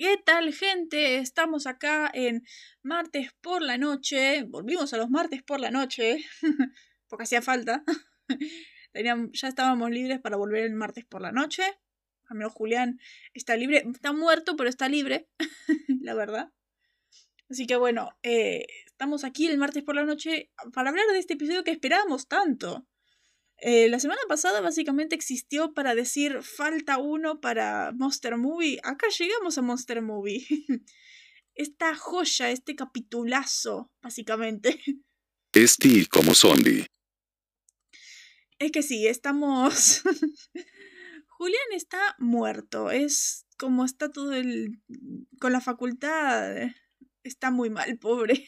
¿Qué tal, gente? Estamos acá en martes por la noche. Volvimos a los martes por la noche, porque hacía falta. ya estábamos libres para volver el martes por la noche. Al menos Julián está libre. Está muerto, pero está libre, la verdad. Así que bueno, eh, estamos aquí el martes por la noche para hablar de este episodio que esperábamos tanto. Eh, la semana pasada básicamente existió para decir falta uno para Monster Movie. Acá llegamos a Monster Movie. Esta joya, este capitulazo, básicamente. Es como zombie. Es que sí, estamos... Julián está muerto. Es como está todo el... con la facultad. Está muy mal, pobre.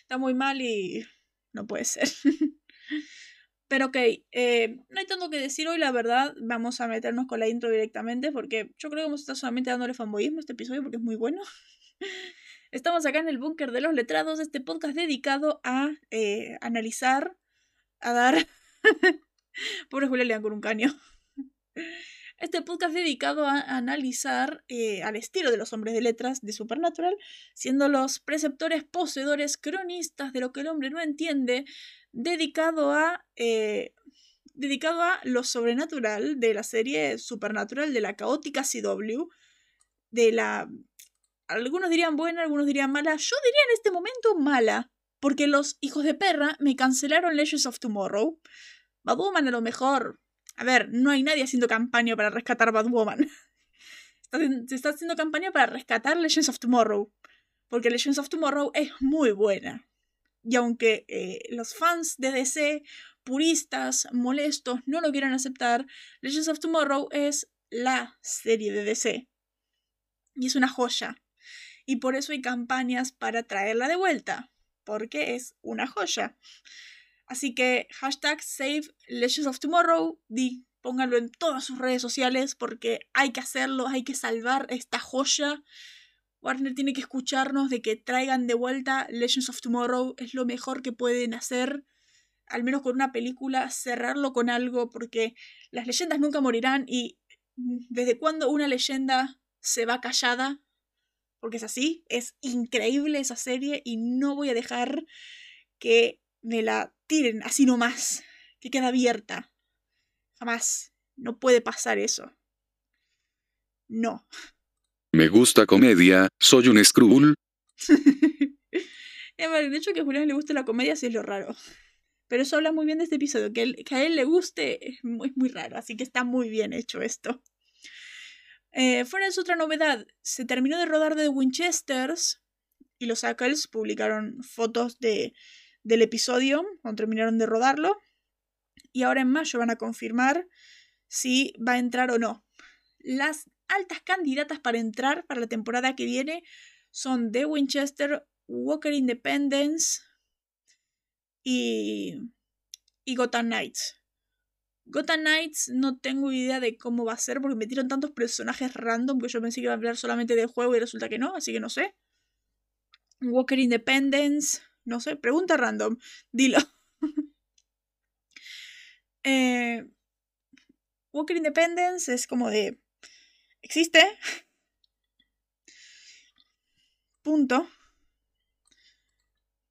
está muy mal y... no puede ser. Pero ok, eh, no hay tanto que decir hoy, la verdad. Vamos a meternos con la intro directamente porque yo creo que vamos a estar solamente dándole fanboyismo a este episodio porque es muy bueno. Estamos acá en el búnker de los letrados, este podcast dedicado a eh, analizar, a dar... Pobre Julia Leán con un caño. Este podcast dedicado a analizar eh, al estilo de los hombres de letras de Supernatural, siendo los preceptores, poseedores, cronistas de lo que el hombre no entiende, dedicado a, eh, dedicado a lo sobrenatural de la serie Supernatural, de la caótica CW, de la... Algunos dirían buena, algunos dirían mala. Yo diría en este momento mala, porque los hijos de perra me cancelaron Legends of Tomorrow. Batwoman a lo mejor... A ver, no hay nadie haciendo campaña para rescatar Batwoman. se está haciendo campaña para rescatar Legends of Tomorrow. Porque Legends of Tomorrow es muy buena. Y aunque eh, los fans de DC, puristas, molestos, no lo quieran aceptar, Legends of Tomorrow es la serie de DC. Y es una joya. Y por eso hay campañas para traerla de vuelta. Porque es una joya. Así que hashtag Save Legends of Tomorrow. Di, pónganlo en todas sus redes sociales porque hay que hacerlo, hay que salvar esta joya Warner tiene que escucharnos de que traigan de vuelta Legends of Tomorrow, es lo mejor que pueden hacer, al menos con una película, cerrarlo con algo, porque las leyendas nunca morirán y desde cuando una leyenda se va callada, porque es así, es increíble esa serie y no voy a dejar que me la tiren así nomás, que queda abierta. Jamás. No puede pasar eso. No. Me gusta comedia, soy un Skrull. de hecho que a Julián le guste la comedia sí es lo raro. Pero eso habla muy bien de este episodio, que, a él le guste es muy, muy, raro, así que está muy bien hecho esto. Eh, fuera de su otra novedad, se terminó de rodar de Winchesters y los Ackles publicaron fotos de, del episodio cuando terminaron de rodarlo. Y ahora en mayo van a confirmar si va a entrar o no. Las altas candidatas para entrar para la temporada que viene son The Winchester, Walker Independence y, y Gotham Knights. Gotham Knights no tengo idea de cómo va a ser porque metieron tantos personajes random que yo pensé que iba a hablar solamente del juego y resulta que no, así que no sé. Walker Independence, no sé, pregunta random, dilo. Eh, Walker Independence es como de existe. Punto.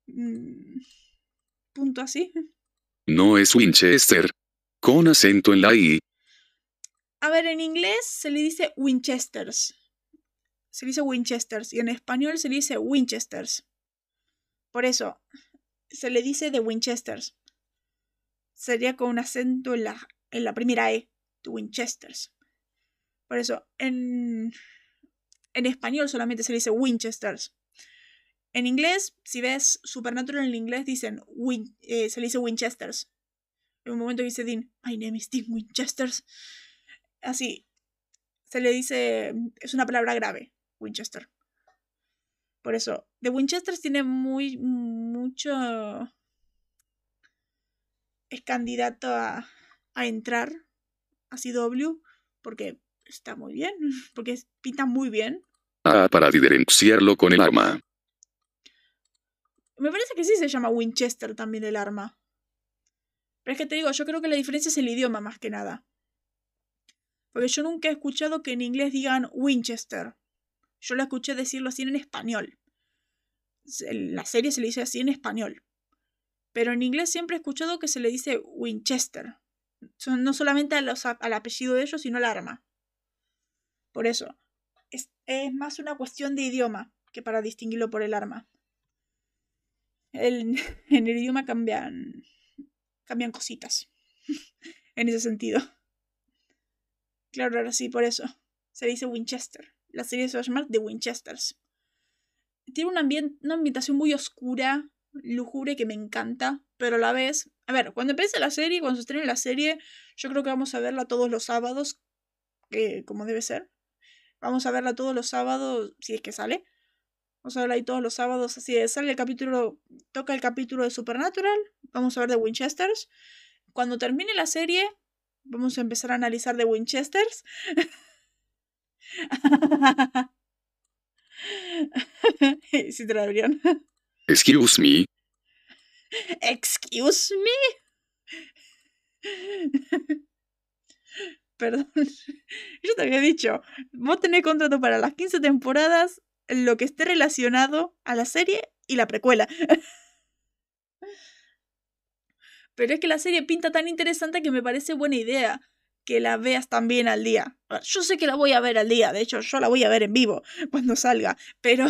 Mm, punto así. No es Winchester. Con acento en la I. A ver, en inglés se le dice Winchesters. Se le dice Winchesters. Y en español se le dice Winchesters. Por eso, se le dice de Winchesters. Sería con un acento en la, en la primera E. De Winchesters. Por eso, en, en español solamente se dice Winchesters. En inglés, si ves Supernatural en inglés, dicen eh, se le dice Winchesters. En un momento dice Dean, My name is Dean Winchesters. Así, se le dice, es una palabra grave, Winchester. Por eso, The Winchesters tiene muy, mucho... Es candidato a, a entrar a CW porque está muy bien, porque pinta muy bien. Ah, para diferenciarlo con el arma. Me parece que sí se llama Winchester también el arma. Pero es que te digo, yo creo que la diferencia es el idioma más que nada. Porque yo nunca he escuchado que en inglés digan Winchester. Yo la escuché decirlo así en español. La serie se le dice así en español. Pero en inglés siempre he escuchado que se le dice Winchester. No solamente al apellido de ellos, sino al arma. Por eso. Es, más una cuestión de idioma que para distinguirlo por el arma. El, en el idioma cambian, cambian cositas. en ese sentido. Claro, ahora sí, por eso. Se dice Winchester. La serie se va a llamar The Winchesters. Tiene una, una ambientación muy oscura, lúgubre, que me encanta, pero a la vez... A ver, cuando empiece la serie, cuando se estrene la serie, yo creo que vamos a verla todos los sábados, que como debe ser. Vamos a verla todos los sábados, si es que sale. Vamos a verla ahí todos los sábados, así de sale el capítulo, toca el capítulo de Supernatural, vamos a ver The Winchesters. Cuando termine la serie, vamos a empezar a analizar The Winchesters. sí te la. Excuse me. Excuse me. Perdón. Yo te había dicho, vos tenés contrato para las 15 temporadas, lo que esté relacionado a la serie y la precuela. Pero es que la serie pinta tan interesante que me parece buena idea que la veas también al día. Yo sé que la voy a ver al día, de hecho yo la voy a ver en vivo cuando salga, pero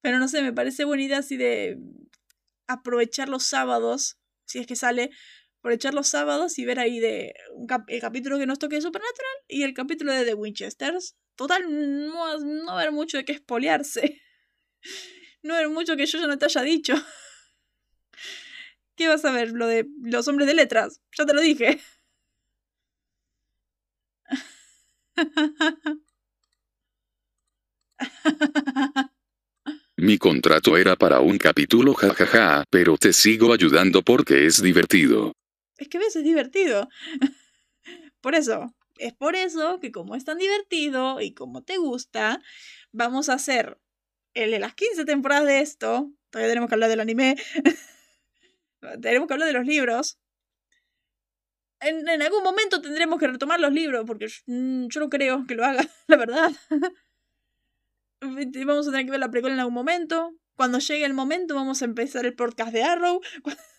pero no sé, me parece buena idea así de aprovechar los sábados, si es que sale, aprovechar los sábados y ver ahí de el capítulo que nos toque de Supernatural y el capítulo de The Winchesters. Total, no, no haber mucho de qué espolearse. No haber mucho que yo ya no te haya dicho. ¿Qué vas a ver? Lo de los hombres de letras. Ya te lo dije. Mi contrato era para un capítulo jajaja, pero te sigo ayudando porque es divertido. Es que ves, es divertido. por eso, es por eso que como es tan divertido y como te gusta, vamos a hacer el de las 15 temporadas de esto. Todavía tenemos que hablar del anime. tenemos que hablar de los libros en, algún momento tendremos que retomar los libros, porque mm, yo, no creo que lo haga, la verdad. vamos a tener que ver la película en algún momento. Cuando llegue el momento, vamos a empezar el podcast de Arrow.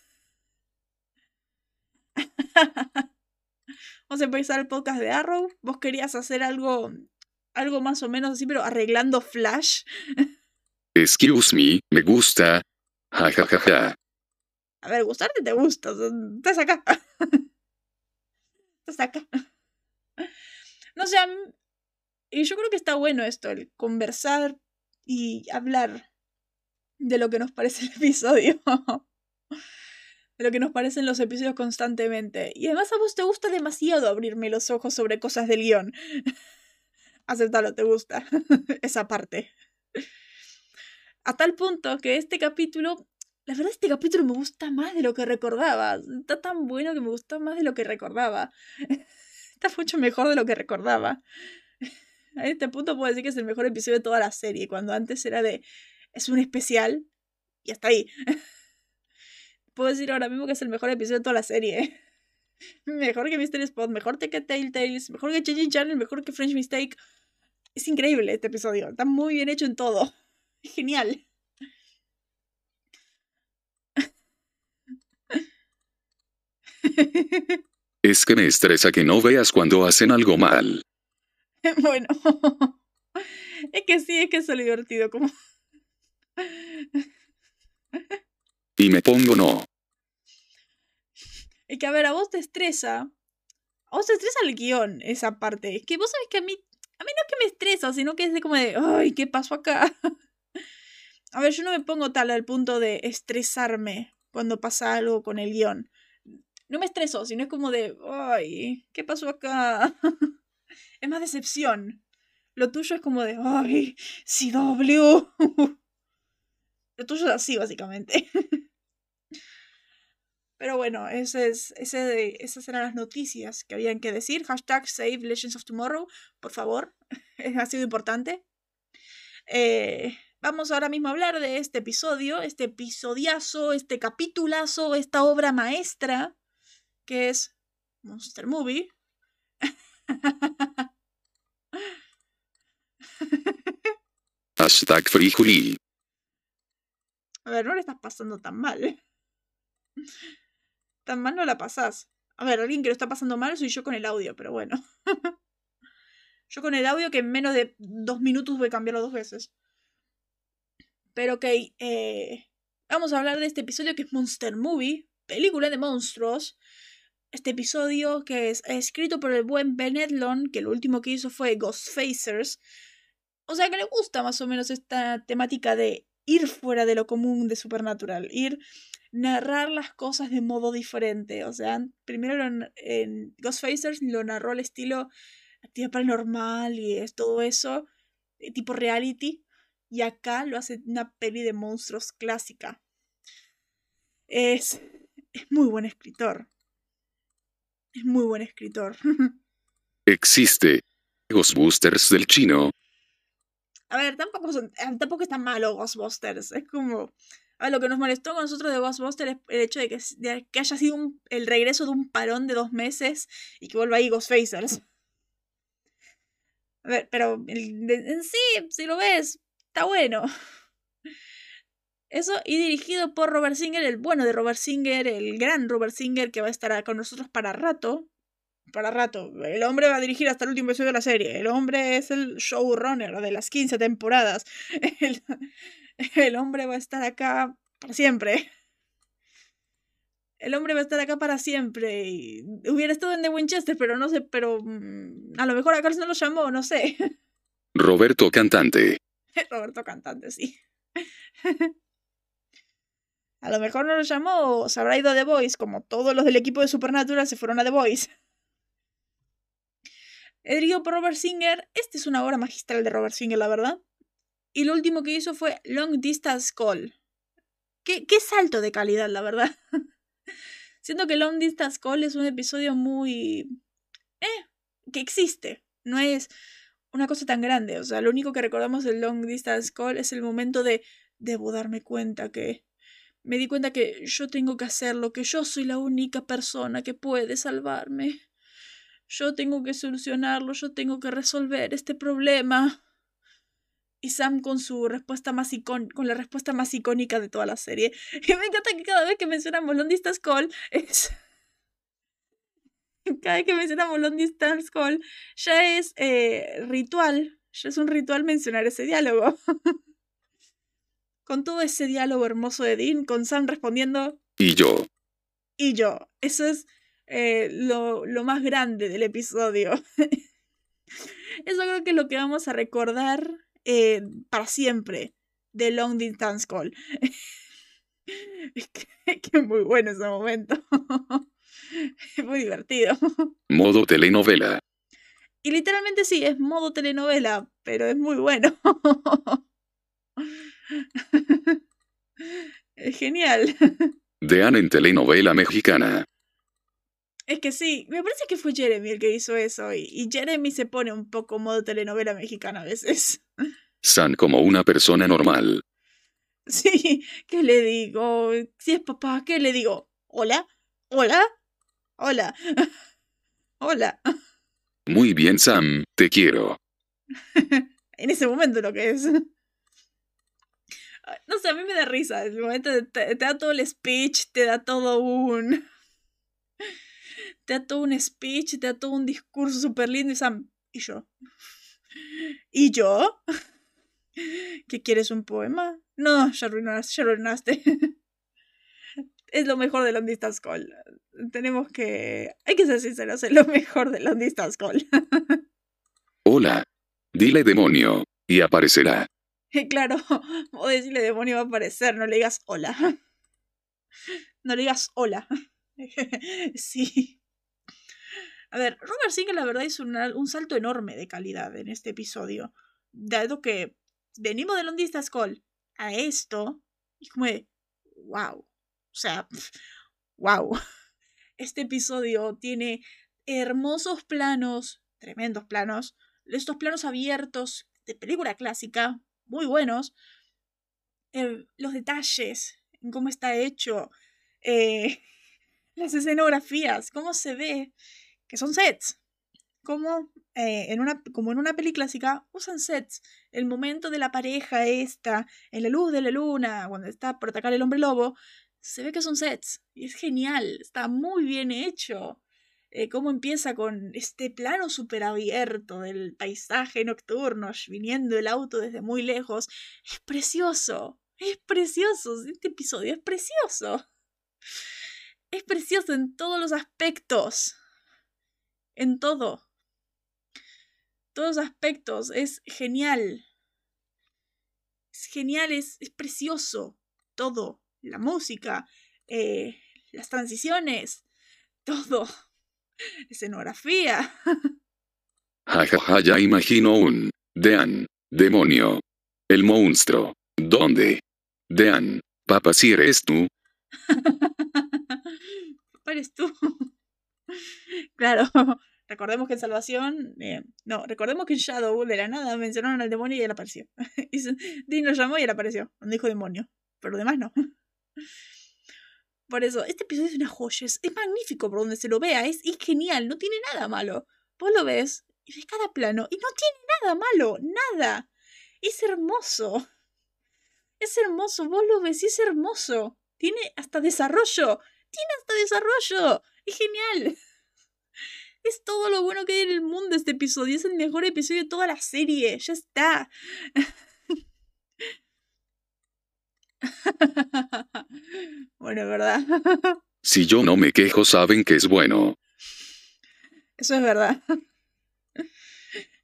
vamos a empezar el podcast de Arrow. Vos querías hacer algo, algo más o menos así, pero arreglando Flash. Excuse me, me gusta. Ja, ja, ja, ja. A ver, gustarte te gusta. Estás acá. acá. No sé, y yo creo que está bueno esto, el conversar y hablar de lo que nos parece el episodio. de lo que nos parecen los episodios constantemente. Y además a vos te gusta demasiado abrirme los ojos sobre cosas del guion. Aceptalo, te gusta esa parte. A tal punto que este capítulo, la verdad este capítulo me gusta más de lo que recordaba. Está tan bueno que me gusta más de lo que recordaba. Está mucho mejor de lo que recordaba. A este punto puedo decir que es el mejor episodio de toda la serie, cuando antes era de es un especial y hasta ahí. Puedo decir ahora mismo que es el mejor episodio de toda la serie. Mejor que Mystery Spot, mejor que Telltales, mejor que Changing Channel, mejor que French Mistake. Es increíble este episodio, está muy bien hecho en todo. Genial. Es que me estresa que no veas cuando hacen algo mal. Bueno, es que sí, es que es lo divertido, como... Y me pongo no. Es que a ver, a vos te estresa. A vos te estresa el guion, esa parte. Es que vos sabés que a mí. A mí no es que me estresa, sino que es de como de. ¡Ay, qué pasó acá! A ver, yo no me pongo tal al punto de estresarme cuando pasa algo con el guion no me estreso, sino es como de, ay, ¿qué pasó acá? es más decepción. Lo tuyo es como de, ay, CW. Lo tuyo es así, básicamente. Pero bueno, ese es, ese, esas eran las noticias que habían que decir. Hashtag Save Legends of Tomorrow, por favor. ha sido importante. Eh, vamos ahora mismo a hablar de este episodio, este episodiazo, este capitulazo, esta obra maestra que es Monster Movie. Hashtag Free A ver, no le estás pasando tan mal. Tan mal no la pasás. A ver, alguien que lo está pasando mal soy yo con el audio, pero bueno. yo con el audio que en menos de dos minutos voy a cambiarlo dos veces. Pero ok, eh, vamos a hablar de este episodio que es Monster Movie, película de monstruos. Este episodio que es escrito por el buen Ben Edlon, que lo último que hizo fue Ghostfacers. O sea que le gusta más o menos esta temática de ir fuera de lo común de Supernatural, ir narrar las cosas de modo diferente. O sea, primero en Ghostfacers lo narró al estilo actividad paranormal y es todo eso, eh, tipo reality. Y acá lo hace una peli de monstruos clásica. Es, es muy buen escritor. Es muy buen escritor. Existe. Ghostbusters del chino. A ver, tampoco, son, eh, tampoco es tan malo Ghostbusters. Es como. A lo que nos molestó con nosotros de Ghostbusters es el hecho de que, que haya sido el regreso de un parón de dos meses y que vuelva ahí Ghostfacers. A ver, pero en sí, si lo ves, está bueno. Eso, y dirigido por Robert Singer, el bueno de Robert Singer, el gran Robert Singer que va a estar con nosotros para rato. Para rato. El hombre va a dirigir hasta el último episodio de la serie. El hombre es el showrunner de las 15 temporadas. El, el hombre va a estar acá para siempre. El hombre va a estar acá para siempre. Y hubiera estado en The Winchester, pero no sé, pero mm, a lo mejor a Carlos no lo llamó, no sé. Roberto Cantante. Roberto Cantante, sí. A lo mejor no lo llamó o se habrá ido a The Voice, como todos los del equipo de Supernatural se fueron a The Voice. Dirigido por Robert Singer, esta es una obra magistral de Robert Singer, la verdad. Y lo último que hizo fue Long Distance Call. Qué, qué salto de calidad, la verdad. Siento que Long Distance Call es un episodio muy... Eh, que existe. No es una cosa tan grande. O sea, lo único que recordamos del Long Distance Call es el momento de debo darme cuenta que me di cuenta que yo tengo que hacerlo, que yo soy la única persona que puede salvarme. Yo tengo que solucionarlo, yo tengo que resolver este problema. Y Sam con su respuesta más icónica, con la respuesta más icónica de toda la serie. Y me encanta que cada vez que mencionamos Long Distance Call es cada vez que mencionamos Long Distance Call, ya es eh, ritual, ya es un ritual mencionar ese diálogo. con todo ese diálogo hermoso de Dean, con Sam respondiendo. Y yo. Y yo. Eso es eh, lo, lo, más grande del episodio. Eso creo que es lo que vamos a recordar eh, para siempre de Long Distance Call. es que, muy bueno ese momento. Es muy divertido. Modo telenovela. Y literalmente sí, es modo telenovela, pero es muy bueno. es genial. Dean en telenovela mexicana. Es que sí, me parece que fue Jeremy el que hizo eso y, y Jeremy se pone un poco modo telenovela mexicana a veces. San como una persona normal. Sí, ¿qué le digo? Si es papá, ¿qué le digo? ¿Hola? ¿Hola? Hola. Hola. Muy bien, Sam, te quiero. en ese momento lo que es. No sé, a mí me da risa. El momento te, da todo el speech, te da todo un. Te da todo un speech, te da todo un discurso súper lindo y Sam. ¿Y yo? ¿Y yo? ¿Qué quieres un poema? No, ya arruinaste. Ya arruinaste. es lo mejor de Long Distance Call. Tenemos que. Hay que ser sinceros, es lo mejor de Long Distance Call. Hola. Dile demonio. Y aparecerá. Claro, o decirle demonio va a aparecer, no le digas hola. No le digas hola. Sí. A ver, Robert Singer la verdad hizo un salto enorme de calidad en este episodio. Dado que venimos de Long Distance Call a esto, y como de, wow. O sea, wow. Este episodio tiene hermosos planos, tremendos planos, estos planos abiertos de película clásica, muy buenos. Los detalles, cómo está hecho, eh, las escenografías, cómo se ve, que son sets. como, eh, en una, como en una peli clásica, usan sets. El momento de la pareja esta, en la luz de la luna, cuando está por atacar el hombre lobo, se ve que son sets. Y es genial, está muy bien hecho. Eh, cómo empieza con este plano súper abierto del paisaje nocturno, viniendo el auto desde muy lejos. Es precioso, es precioso, este episodio es precioso. Es precioso en todos los aspectos. En todo. Todos aspectos. Es genial. Es genial, es, es precioso. Todo. La música. Eh, las transiciones. Todo. Escenografía. Jajaja, ya imagino un. Dean. Demonio. El monstruo. ¿Dónde? Dean. Papá, si eres tú. eres tú. claro. Recordemos que en Salvación. Eh, no, recordemos que en Shadow de la nada mencionaron al demonio y él apareció. y Dean lo llamó y él apareció. Cuando dijo demonio. Pero demás no. Por eso, este episodio es una joya, es, magnífico por donde se lo vea, es, genial, no tiene nada malo. Vos lo ves y ves cada plano y no tiene nada malo, nada. Es hermoso. Es hermoso, vos lo ves y es hermoso. Tiene hasta desarrollo. Tiene hasta desarrollo. Es genial. Es todo lo bueno que hay en el mundo este episodio. Es el mejor episodio de toda la serie. Ya está. bueno, ¿verdad? si yo no me quejo, saben que es bueno. Eso es verdad.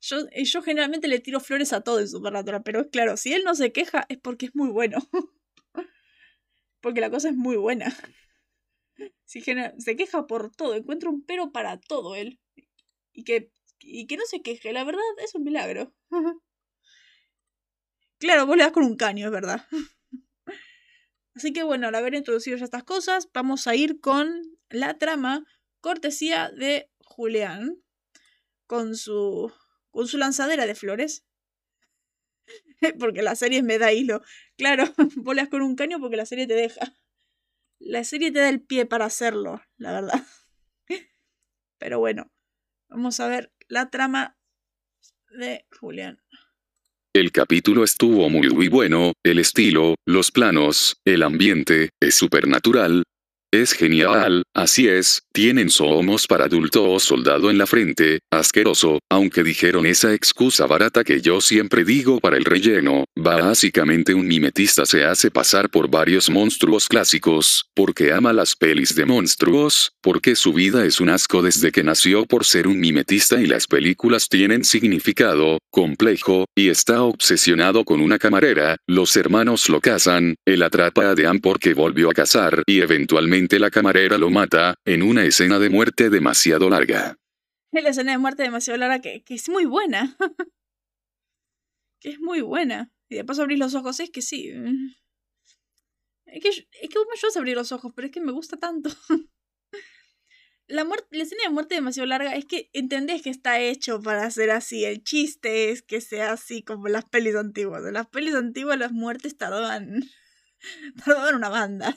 Yo, eh, yo generalmente le tiro flores a todo en Supernatural, pero es claro, si él no se queja es porque es muy bueno. porque la cosa es muy buena. Si se queja por todo, encuentra un pero para todo él. Y que, y que no se queje, la verdad es un milagro. claro, vos le das con un caño, es verdad. Así que bueno, al haber introducido ya estas cosas, vamos a ir con la trama cortesía de Julián, con su, con su lanzadera de flores. porque la serie me da hilo. Claro, volas con un caño porque la serie te deja. La serie te da el pie para hacerlo, la verdad. Pero bueno, vamos a ver la trama de Julián. El capítulo estuvo muy muy bueno, el estilo, los planos, el ambiente, es supernatural, es genial, así es, tienen somos para adulto o soldado en la frente, asqueroso, aunque dijeron esa excusa barata que yo siempre digo para el relleno, básicamente un mimetista se hace pasar por varios monstruos clásicos, porque ama las pelis de monstruos, porque su vida es un asco desde que nació por ser un mimetista y las películas tienen significado, complejo, y está obsesionado con una camarera, los hermanos lo casan, él atrapa a Dean porque volvió a casar y eventualmente la camarera lo mata, en una escena de muerte demasiado larga. La escena de muerte demasiado larga que, que es muy buena. que es muy buena. Y de paso abrir los ojos, es que sí. Es que, es que me ayudas a abrir los ojos, pero es que me gusta tanto. La, muerte, la escena de muerte demasiado larga es que entendés que está hecho para ser así. El chiste es que sea así como las pelis antiguas. En las pelis antiguas las muertes tardaban, tardaban una banda.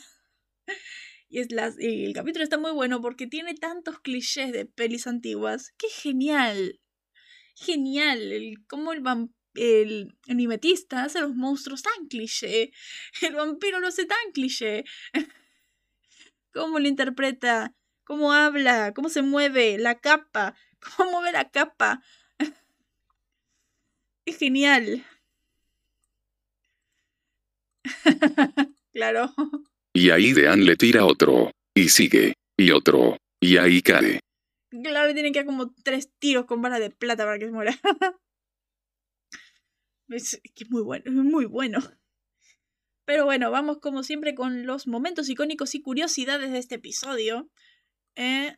Y, es las, el capítulo está muy bueno porque tiene tantos clichés de pelis antiguas. ¡Qué genial! Genial. El, cómo el, el, el mimetista hace los monstruos tan cliché. El vampiro lo hace tan cliché. cómo lo interpreta. Cómo habla. Cómo se mueve. La capa. Cómo mueve la capa. Es genial. claro. Y ahí Dean le tira otro. Y sigue. Y otro. Y ahí cae. Claro, tienen que dar como tres tiros con balas de plata para que se muera. es que es muy bueno, es muy bueno. Pero bueno, vamos como siempre con los momentos icónicos y curiosidades de este episodio. Eh,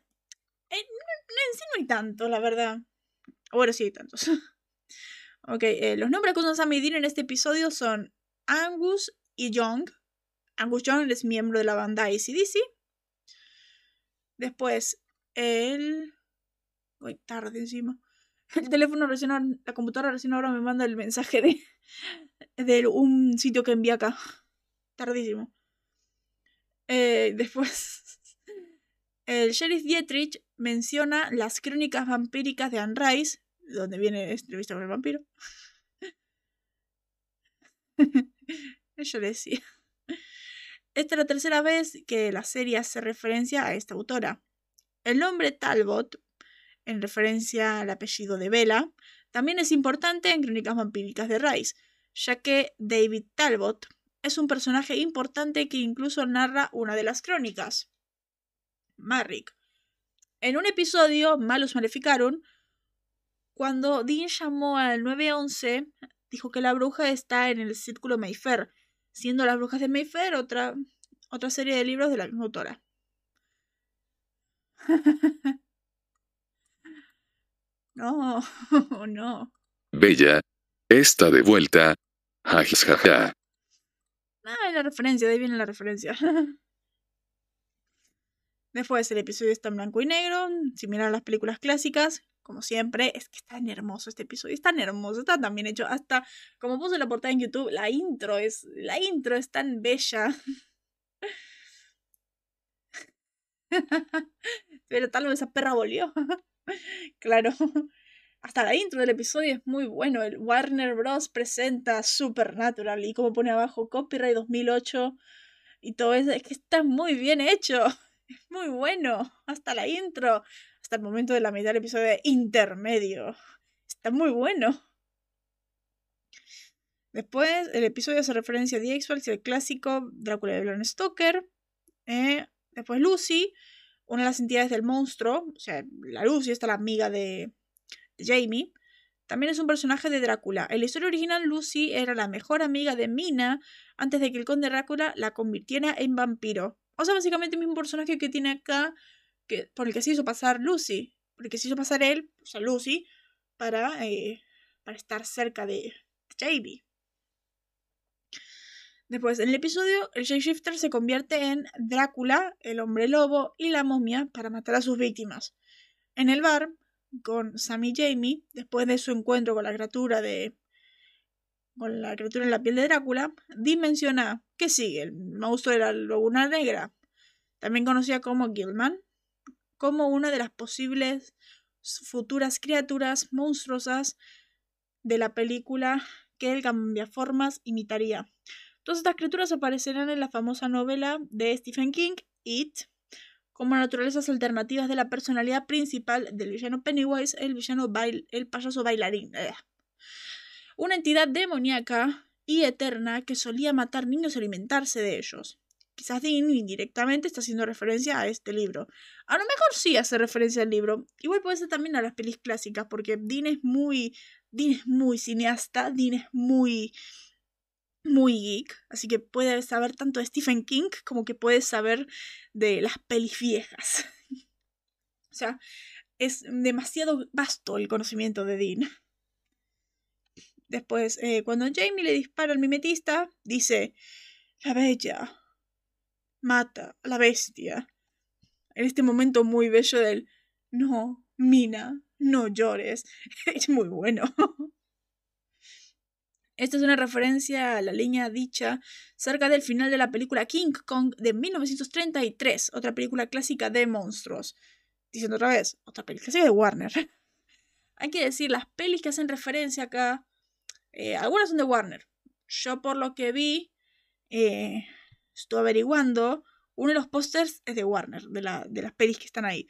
en, sí no hay tanto, la verdad. Ahora sí hay tantos. ok, eh, los nombres que usamos a medir en este episodio son Angus y Young. Angus Young es miembro de la banda ACDC. Después, el. Voy tarde encima. El teléfono recién la computadora recién ahora me manda el mensaje de, de un sitio que envía acá. Tardísimo. Eh, después, el sheriff Dietrich menciona las crónicas vampíricas de Anne Rice, donde viene entrevista con el vampiro. Yo le decía. Esta es la tercera vez que la serie hace referencia a esta autora. El nombre Talbot, en referencia al apellido de Bella, también es importante en Crónicas Vampíricas de Rice, ya que David Talbot es un personaje importante que incluso narra una de las crónicas. Marrick. En un episodio, Malus Maleficarum, cuando Dean llamó al 911, dijo que la bruja está en el círculo Mayfair, siendo Las Brujas de Mayfair otra, otra serie de libros de la misma autora. no, no. Bella. Está de vuelta. Jajaja. Ah, es la referencia, de ahí viene la referencia. Después el episodio está en blanco y negro, similar a las películas clásicas, como siempre. Es que es tan hermoso este episodio, es tan hermoso, está tan bien hecho. Hasta, como puse la portada en YouTube, la intro es, la intro es tan bella. Pero tal vez esa perra volvió. claro. Hasta la intro del episodio es muy bueno. El Warner Bros. presenta Supernatural y como pone abajo Copyright 2008 y todo eso. Es que está muy bien hecho. Es muy bueno. Hasta la intro. Hasta el momento de la mitad del episodio intermedio. Está muy bueno. Después, el episodio hace referencia a The X-Files el clásico Drácula de Bram Stoker. Eh, después Lucy, una de las entidades del monstruo. O sea, la Lucy está la amiga de, de Jamie. También es un personaje de Drácula. En la historia original, Lucy era la mejor amiga de Mina antes de que el conde Drácula la convirtiera en vampiro. O sea, básicamente el mismo personaje que tiene acá, que, por el que se hizo pasar Lucy. Por el que se hizo pasar él, o sea, Lucy, para, eh, para estar cerca de Jamie. Después, en el episodio, el shapeshifter se convierte en Drácula, el hombre lobo y la momia para matar a sus víctimas. En el bar, con Sam y Jamie, después de su encuentro con la criatura de. con la criatura en la piel de Drácula, Dean menciona que sigue, el monstruo de la Laguna Negra, también conocida como Gilman, como una de las posibles futuras criaturas monstruosas de la película que el cambiaformas imitaría. Todas estas criaturas aparecerán en la famosa novela de Stephen King, It, como naturalezas alternativas de la personalidad principal del villano Pennywise, el villano el payaso bailarín. Una entidad demoníaca y eterna que solía matar niños y alimentarse de ellos. Quizás Dean indirectamente está haciendo referencia a este libro. A lo mejor sí hace referencia al libro. Igual puede ser también a las pelis clásicas, porque Dean es muy. Dean es muy cineasta, Dean es muy muy geek, así que puede saber tanto de Stephen King como que puede saber de las pelis viejas. o sea, es demasiado vasto el conocimiento de Dean. Después, eh, cuando Jamie le dispara al mimetista, dice, la bella mata a la bestia. En este momento muy bello del, no, Mina, no llores. es muy bueno. Esta es una referencia a la línea dicha cerca del final de la película King Kong de 1933, otra película clásica de monstruos. Diciendo otra vez, otra película clásica de Warner. Hay que decir, las pelis que hacen referencia acá, eh, algunas son de Warner. Yo por lo que vi, eh, estuve averiguando, uno de los pósters es de Warner, de, la, de las pelis que están ahí.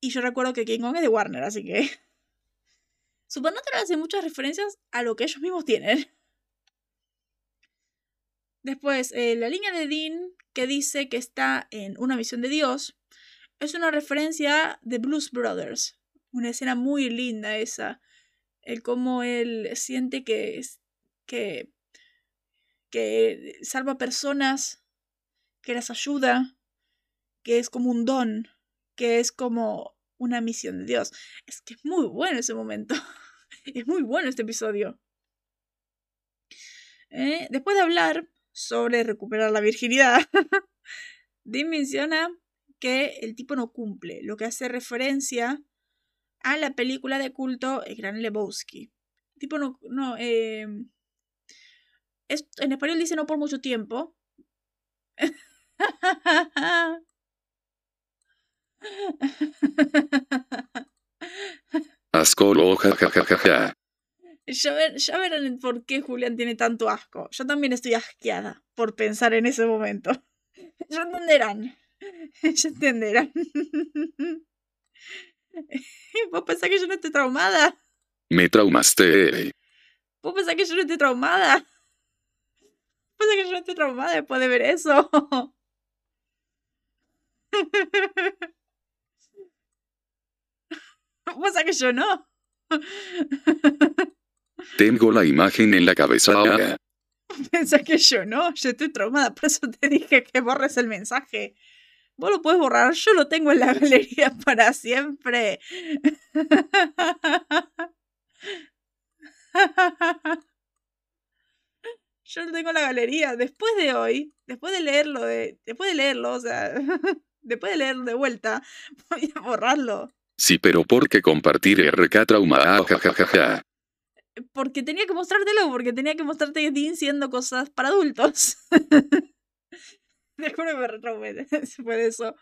Y yo recuerdo que King Kong es de Warner, así que... Supernatural hace muchas referencias a lo que ellos mismos tienen. Después, eh, la línea de Dean que dice que está en una visión de Dios es una referencia de Blues Brothers. Una escena muy linda esa. El cómo él siente que, que, que salva personas, que las ayuda, que es como un don, que es como una misión de Dios. Es que es muy bueno ese momento. es muy bueno este episodio. Eh, después de hablar sobre recuperar la virginidad, Dean menciona que el tipo no cumple, lo que hace referencia a la película de culto El Gran Lebowski. El tipo no, no eh, en español dice no por mucho tiempo. Ascolo, jajajaja. Ya, ver- ya verán por qué Julián tiene tanto asco. Yo también estoy asqueada por pensar en ese momento. Ya entenderán. Ya entenderán. ¿Vos pensás que yo no estoy traumada? Me traumaste. ¿Vos pensás que yo no estoy traumada? ¿Vos pensás que yo no estoy traumada después de ver eso? ¿Vos pensás que yo no? Tengo la imagen en la cabeza. Pensás que yo no, yo estoy traumada, por eso te dije que borres el mensaje. Vos lo puedes borrar, yo lo tengo en la galería para siempre. Yo lo tengo en la galería. Después de hoy, después de leerlo, de, después de leerlo, o sea, después de leerlo de vuelta, voy a borrarlo. Sí, pero ¿por qué compartir RK traumada? Jajajaja. Porque tenía que mostrártelo, porque tenía que mostrarte a Dean siendo cosas para adultos. Te juro que me retraumé después de eso.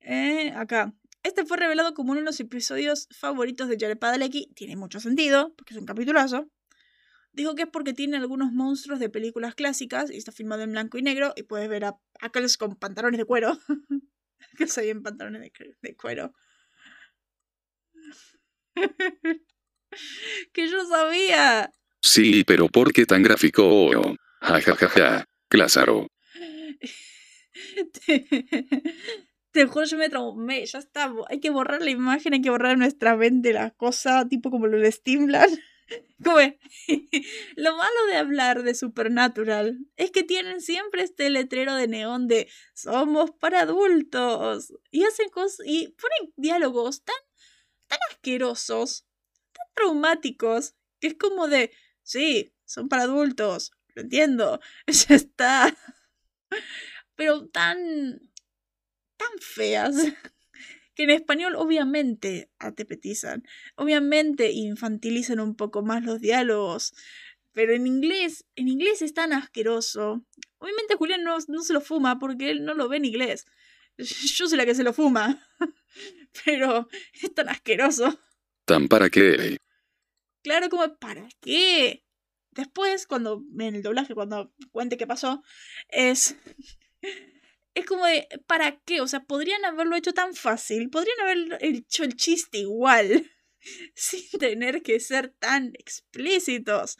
Eh, acá. Este fue revelado como uno de los episodios favoritos de Jared Padalecki. Tiene mucho sentido, porque es un capitulazo. Digo que es porque tiene algunos monstruos de películas clásicas y está filmado en blanco y negro y puedes ver a Ackles con pantalones de cuero. que soy en pantalones de, de cuero. que yo sabía. Sí, pero ¿por qué tan gráfico? Jajajaja. Claro. Te, te juro, yo me traumé. Ya está. Hay que borrar la imagen, hay que borrar en nuestra mente la cosa, tipo como lo de Steamland. Como es. Lo malo de hablar de Supernatural es que tienen siempre este letrero de neón de somos para adultos. Y hacen cosas. Y ponen diálogos tan, tan asquerosos, tan traumáticos, que es como de. Sí, son para adultos. Lo entiendo. Ya está. Pero tan. tan feas. Que en español obviamente atepetizan. Obviamente infantilizan un poco más los diálogos. Pero en inglés, en inglés es tan asqueroso. Obviamente Julián no, no se lo fuma porque él no lo ve en inglés. Yo soy la que se lo fuma. Pero es tan asqueroso. ¿Tan para qué? Claro, como, ¿para qué? Después, cuando, en el doblaje, cuando cuente qué pasó, es. Es como de, ¿para qué? O sea, podrían haberlo hecho tan fácil, podrían haber hecho el chiste igual, sin tener que ser tan explícitos.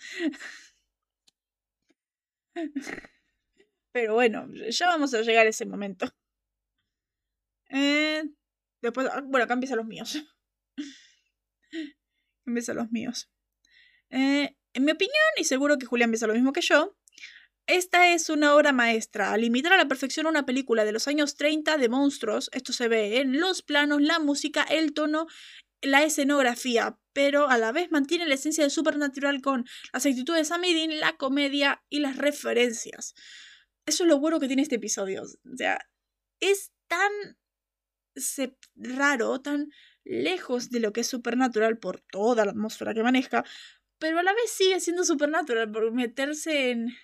Pero bueno, ya vamos a llegar a ese momento. Eh, después, ah, bueno, acá empiezan los míos. Empiezan los míos. Eh, en mi opinión, y seguro que Julián piensa lo mismo que yo, esta es una obra maestra. Al imitar a la perfección una película de los años 30 de monstruos, esto se ve en los planos, la música, el tono, la escenografía, pero a la vez mantiene la esencia de Supernatural con las actitudes y Dean, la comedia y las referencias. Eso es lo bueno que tiene este episodio. O sea, es tan raro, tan lejos de lo que es Supernatural por toda la atmósfera que maneja, pero a la vez sigue siendo Supernatural por meterse en...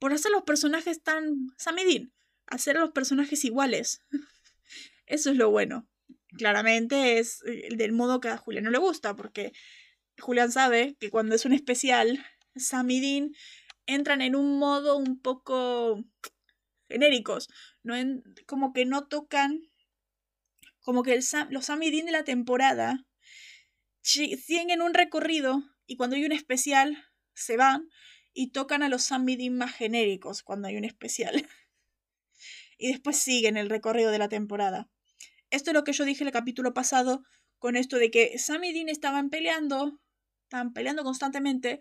por hacer los personajes tan... Sam y Dean, hacer los personajes iguales. Eso es lo bueno. Claramente es eh, del modo que a Julián no le gusta, porque Julián sabe que cuando es un especial, Sam y Dean entran en un modo un poco genéricos, no en- como que no tocan, como que los Sam Dean de la temporada siguen un recorrido y cuando hay un especial se van y tocan a los Sam y Dean más genéricos cuando hay un especial. y después siguen el recorrido de la temporada. Esto es lo que yo dije en el capítulo pasado con esto de que Sam y Dean estaban peleando, estaban peleando constantemente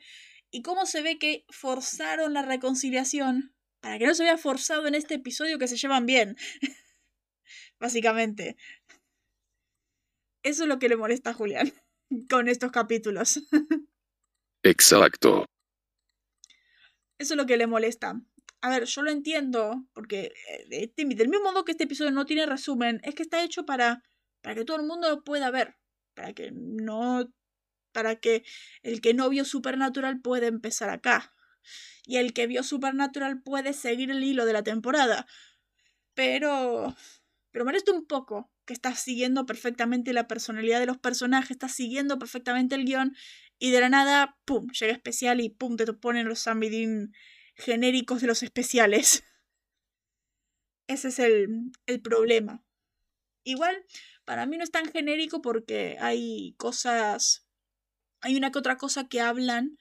y cómo se ve que forzaron la reconciliación para que no se vea forzado en este episodio que se llevan bien. Básicamente. Eso es lo que le molesta a Julián con estos capítulos. Exacto. Eso es lo que le molesta. A ver, yo lo entiendo, porque eh, este- del mismo modo que este episodio no tiene resumen, es que está hecho para, para que todo el mundo lo pueda ver. Para que no. Para que el que no vio Supernatural pueda empezar acá. Y el que vio Supernatural puede seguir el hilo de la temporada. Pero. Pero molesta un poco que estás siguiendo perfectamente la personalidad de los personajes, estás siguiendo perfectamente el guion y de la nada, pum, llega especial y pum, te ponen los Samidin genéricos de los especiales. Ese es el, el problema. Igual, para mí no es tan genérico porque hay cosas, hay una que otra cosa que hablan,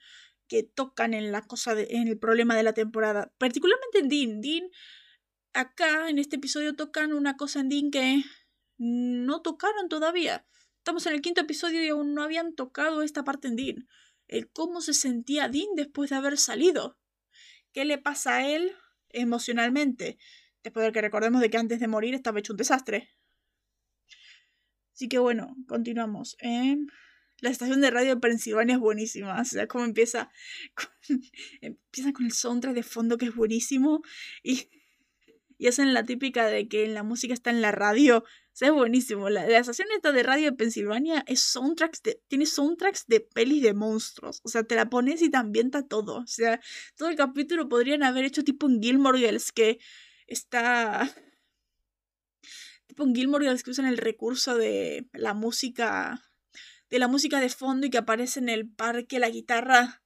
que tocan en la cosa, en el problema de la temporada. Particularmente en Dean. Dean, acá en este episodio tocan una cosa en Dean que no tocaron todavía. Estamos en el quinto episodio y aún no habían tocado esta parte en Dean. El cómo se sentía Dean después de haber salido. ¿Qué le pasa a él emocionalmente? Después de que recordemos de que antes de morir estaba hecho un desastre. Así que bueno, continuamos. la estación de radio de Pensilvania es buenísima. O sea, cómo empieza empieza con el soundtrack de fondo que es buenísimo. Y, y hacen la típica de que la música está en la radio. O sea, es buenísimo. La, estación esta de radio de Pensilvania es soundtracks de, tiene soundtracks de pelis de monstruos. O sea, te la pones y te ambienta todo. O sea, todo el capítulo podrían haber hecho tipo en Gilmore Girls que está tipo en Gilmore Girls que usan el recurso de la música de la música de fondo y que aparece en el parque la guitarra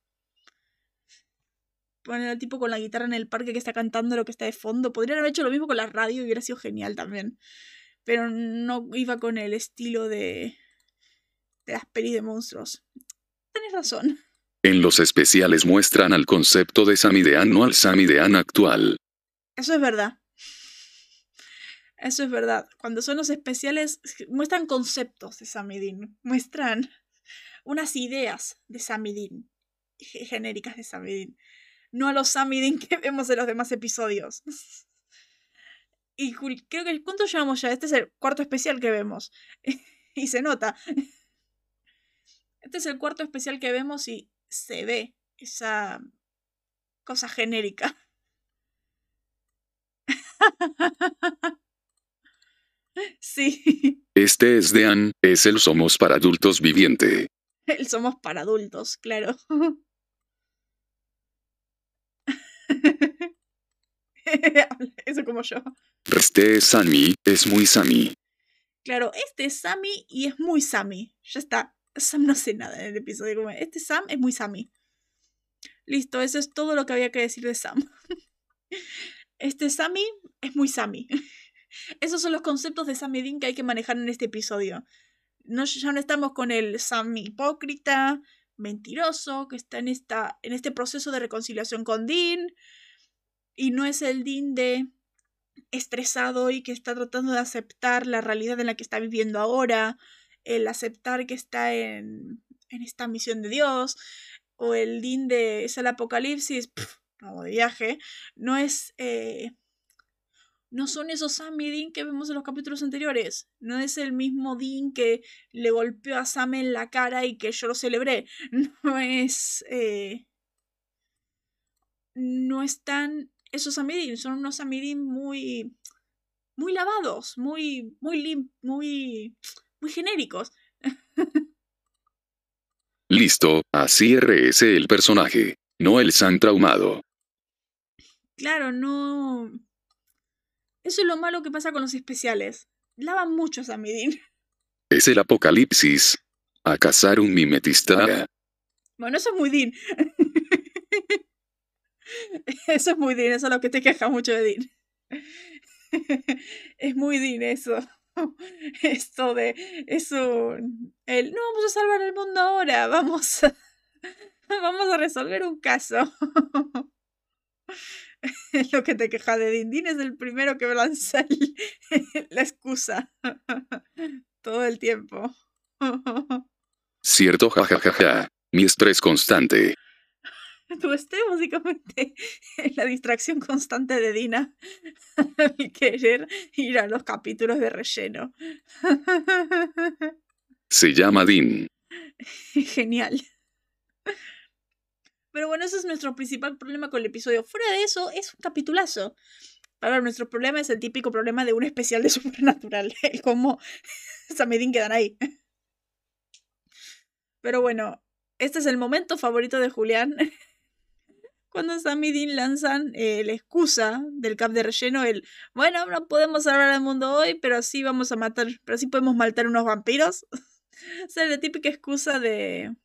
ponen al tipo con la guitarra en el parque que está cantando lo que está de fondo. Podrían haber hecho lo mismo con la radio y hubiera sido genial también. Pero no iba con el estilo de de las pelis de monstruos. Tenés razón. En los especiales muestran al concepto de Samidean no al Samidean actual. Eso es verdad. Eso es verdad. Cuando son los especiales, muestran conceptos de Samidin, muestran unas ideas de Samidin, genéricas de Samidin, no a los Samidin que vemos en los demás episodios. Y creo que ¿cuánto llevamos ya? Este es el cuarto especial que vemos. y se nota. Este es el cuarto especial que vemos y se ve esa cosa genérica. Sí. Este es Dean, es el Somos para Adultos viviente. El Somos para Adultos, claro. Eso como yo. Este es Sammy, es muy Sammy. Claro, este es Sammy y es muy Sammy. Ya está. Sam no sé nada en el episodio. Este Sam es muy Sammy. Listo, eso es todo lo que había que decir de Sam. Este Sammy es muy Sammy. Esos son los conceptos de Sam Dean que hay que manejar en este episodio. No, ya no estamos con el Sam hipócrita, mentiroso, que está en, esta, en este proceso de reconciliación con Dean. Y no es el Dean de estresado y que está tratando de aceptar la realidad en la que está viviendo ahora, el aceptar que está en, en esta misión de Dios, o el Dean de es el apocalipsis, no, de viaje, no es eh, no son esos Sam y Dean que vemos en los capítulos anteriores. No es el mismo Dean que le golpeó a Sam en la cara y que yo lo celebré. No es. Eh, no están esos Sam y Dean. Son unos Sam y Dean muy. muy lavados, muy. muy lim muy. muy genéricos. Listo, así RS el personaje, no el Sam traumado. Claro, no. Eso es lo malo que pasa con los especiales. Lavan mucho a Samidin. Es el apocalipsis. A cazar un mimetista. Bueno, eso es muy Dean. eso es muy Dean, eso es lo que te queja mucho de Dean. es muy Dean eso. Esto de. Eso. El. No vamos a salvar el mundo ahora. Vamos a. Vamos a resolver un caso. lo que te queja de Dindin es el primero que lanza la excusa todo el tiempo. Cierto, jajajaja. Mi estrés constante. Tu estrés, básicamente, la distracción constante de Dina al querer ir a los capítulos de relleno. Se llama Din. Genial. Pero bueno, ese es nuestro principal problema con el episodio. Fuera de eso, es un capitulazo. Pero nuestro problema es el típico problema de un especial de Supernatural. El cómo Samedin quedan ahí. Pero bueno, este es el momento favorito de Julián. cuando Sam Dean lanzan eh, la excusa del cap de relleno, el, bueno, no podemos salvar al mundo hoy, pero sí vamos a matar, pero sí podemos matar unos vampiros. o sea, la típica excusa de...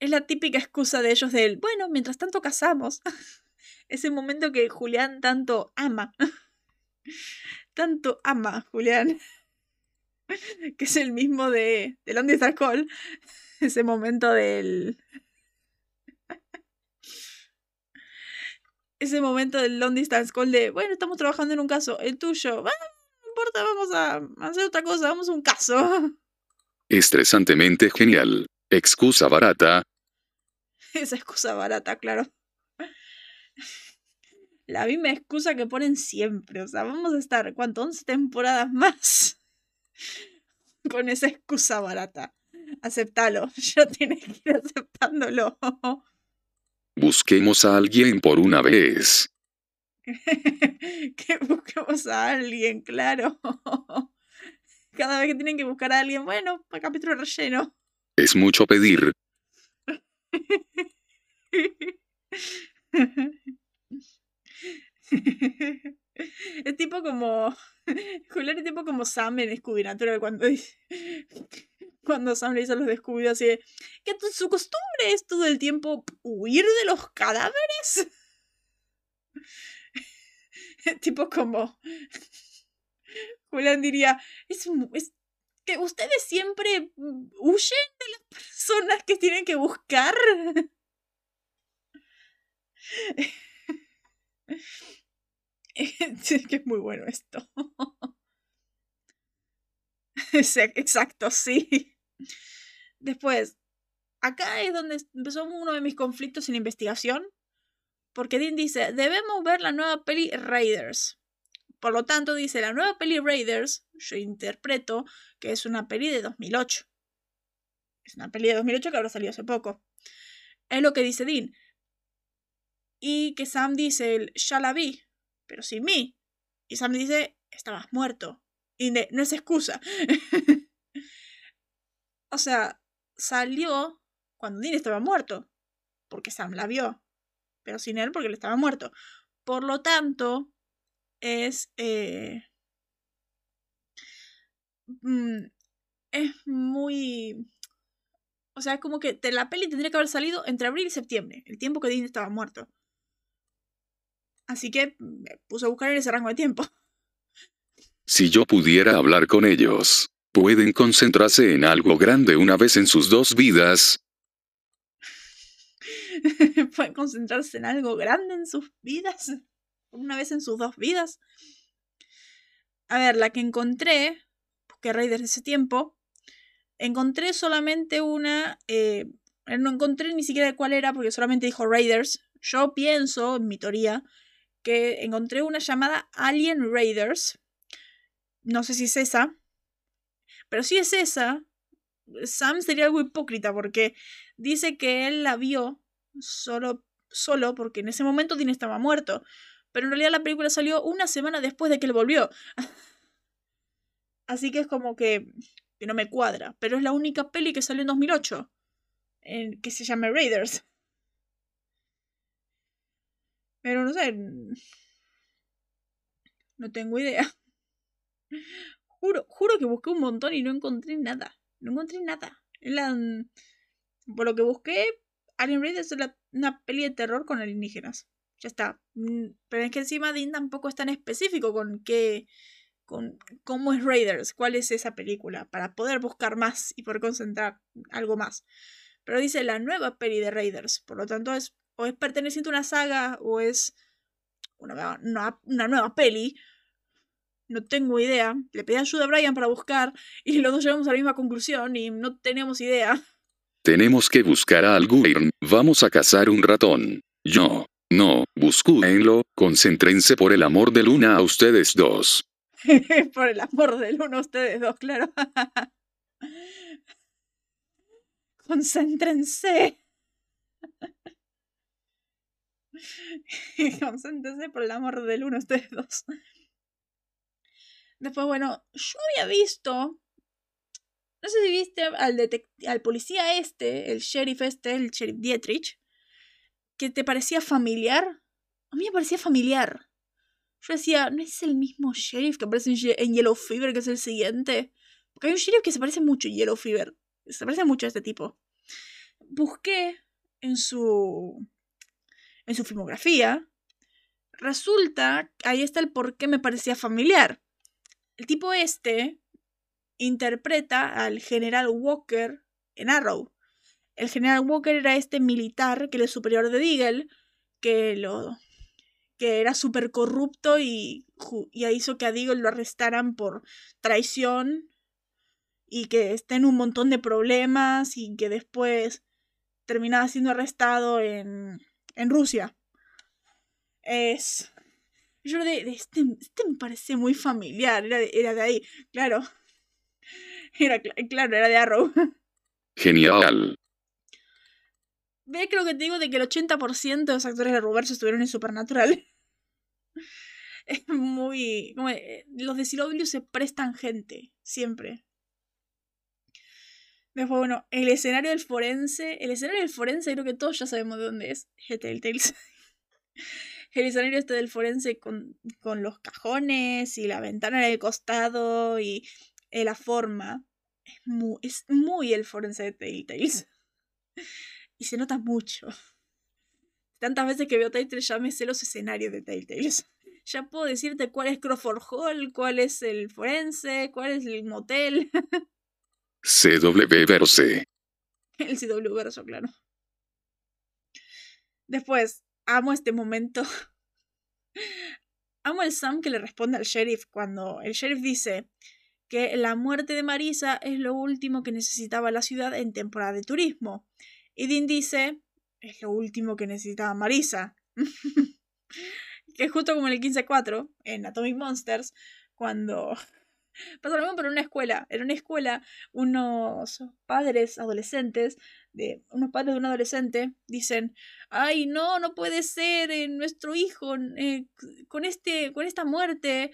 Es la típica excusa de ellos del, bueno, mientras tanto cazamos. Ese momento que Julián tanto ama. tanto ama, Julián. que es el mismo de, de Lonely Call. Ese momento del ese momento del long distance call de, bueno, estamos trabajando en un caso, el tuyo, no importa, vamos a hacer otra cosa, vamos a un caso. Estresantemente genial. Excusa barata. Esa excusa barata, claro. La misma excusa que ponen siempre. O sea, vamos a estar, ¿cuánto? 11 temporadas más con esa excusa barata. Aceptalo. Ya tienes que ir aceptándolo. Busquemos a alguien por una vez. que busquemos a alguien, claro. Cada vez que tienen que buscar a alguien, bueno, para capítulo relleno. Es mucho pedir. es tipo como. Julián es tipo como Sam en Scooby Natural cuando cuando Sam le a los descubridos así de, que su costumbre es todo el tiempo huir de los cadáveres. tipo como Julián diría, es, es que ustedes siempre huyen de las personas que tienen que buscar. que es muy bueno esto. Exacto, sí. Después, acá es donde empezó uno de mis conflictos en investigación. Porque Dean dice, debemos ver la nueva peli Raiders. Por lo tanto, dice, la nueva peli Raiders, yo interpreto que es una peli de 2008. Es una peli de 2008 que habrá salido hace poco. Es lo que dice Dean. Y que Sam dice, ya la vi, pero sin mí. Y Sam dice, estabas muerto. Y no es excusa. o sea, salió cuando Dean estaba muerto. Porque Sam la vio. Pero sin él porque él estaba muerto. Por lo tanto, es... Eh, mm, es muy... O sea, es como que la peli tendría que haber salido entre abril y septiembre, el tiempo que Dean estaba muerto. Así que me puse a buscar en ese rango de tiempo. Si yo pudiera hablar con ellos, pueden concentrarse en algo grande una vez en sus dos vidas. pueden concentrarse en algo grande en sus vidas. Una vez en sus dos vidas. A ver, la que encontré, busqué Raiders de ese tiempo, encontré solamente una. Eh, no encontré ni siquiera cuál era porque solamente dijo Raiders. Yo pienso, en mi teoría, que encontré una llamada Alien Raiders, no sé si es esa, pero si es esa, Sam sería algo hipócrita porque dice que él la vio solo, solo porque en ese momento Dean estaba muerto. Pero en realidad la película salió una semana después de que él volvió. Así que es como que, que no me cuadra. Pero es la única peli que salió en 2008. En, que se llama Raiders. Pero no sé. No tengo idea. Juro, juro que busqué un montón y no encontré nada. No encontré nada. por lo que busqué, Alien Raiders es una peli de terror con alienígenas. Ya está. Mm, pero es que encima Dean tampoco es tan específico con qué. con cómo es Raiders, cuál es esa película, para poder buscar más y poder concentrar algo más. Pero dice la nueva peli de Raiders. Por lo tanto, es. o es perteneciente a una saga, o es una, una nueva peli, no tengo idea. Le pedí ayuda a Brian para buscar y los dos llegamos a la misma conclusión y no tenemos idea. Tenemos que buscar a Alguien. Vamos a cazar un ratón. Yo. No, buscúenlo, concéntrense por el amor de Luna a ustedes dos. por el amor de Luna a ustedes dos, claro. concéntrense. concéntrense por el amor del uno ustedes dos. Después, bueno, yo había visto. No sé si viste al, al policía este, el sheriff este, el sheriff Dietrich. Que te parecía familiar. A mí me parecía familiar. Yo decía, ¿no es el mismo sheriff que aparece en Yellow Fever, que es el siguiente? Porque hay un sheriff que se parece mucho en Yellow Fever. Se parece mucho a este tipo. Busqué en su. en su filmografía. Resulta, ahí está el por qué me parecía familiar. El tipo este interpreta al general Walker en Arrow. El general Walker era este militar que era el superior de Deagle, que lo que era súper corrupto y, y, hizo que a Deagle lo arrestaran por traición y que esté en un montón de problemas y que después terminaba siendo arrestado en, en Rusia. Es... Yo de, este, este me parece muy familiar, era de, era de ahí, claro. Era, claro, era de Arrow. Genial. Ve, creo que te digo de que el 80% de los actores de Roberto estuvieron en Supernatural. Es muy. Como, eh, los de CW se prestan gente, siempre. Después, bueno, el escenario del forense. El escenario del forense, creo que todos ya sabemos de dónde es. Tales. El escenario este del forense con, con los cajones y la ventana en el costado y eh, la forma. Es muy, es muy el forense de Telltales. Y se nota mucho. Tantas veces que veo Telltales ya me sé los escenarios de Telltales. Ya puedo decirte cuál es Crawford Hall, cuál es el forense, cuál es el motel. CW verso. El CW verso, claro. Después, amo este momento. Amo el Sam que le responde al sheriff cuando el sheriff dice que la muerte de Marisa es lo último que necesitaba la ciudad en temporada de turismo. Y Dean dice, es lo último que necesitaba Marisa. que es justo como en el 15-4, en Atomic Monsters, cuando pasa lo mismo pero en una escuela. En una escuela, unos padres adolescentes, de, unos padres de un adolescente, dicen, ay no, no puede ser eh, nuestro hijo eh, con, este, con esta muerte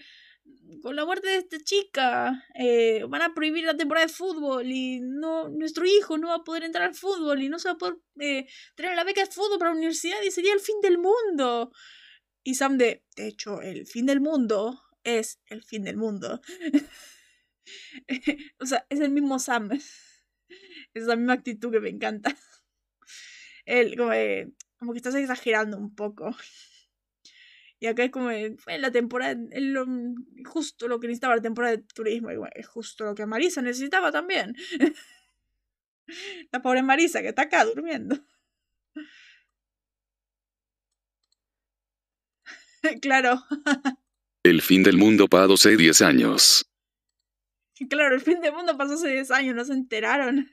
con la muerte de esta chica, eh, van a prohibir la temporada de fútbol y no, nuestro hijo no va a poder entrar al fútbol y no se va a poder eh, tener la beca de fútbol para la universidad y sería el fin del mundo. Y Sam de, de hecho, el fin del mundo es el fin del mundo. o sea, es el mismo Sam. Es la misma actitud que me encanta. Él, como, como que estás exagerando un poco. Y acá es como en la temporada, lo, justo lo que necesitaba la temporada de turismo. Y bueno, es justo lo que Marisa necesitaba también. la pobre Marisa que está acá durmiendo. claro. el fin del mundo pasó hace 10 años. Claro, el fin del mundo pasó hace 10 años, no se enteraron.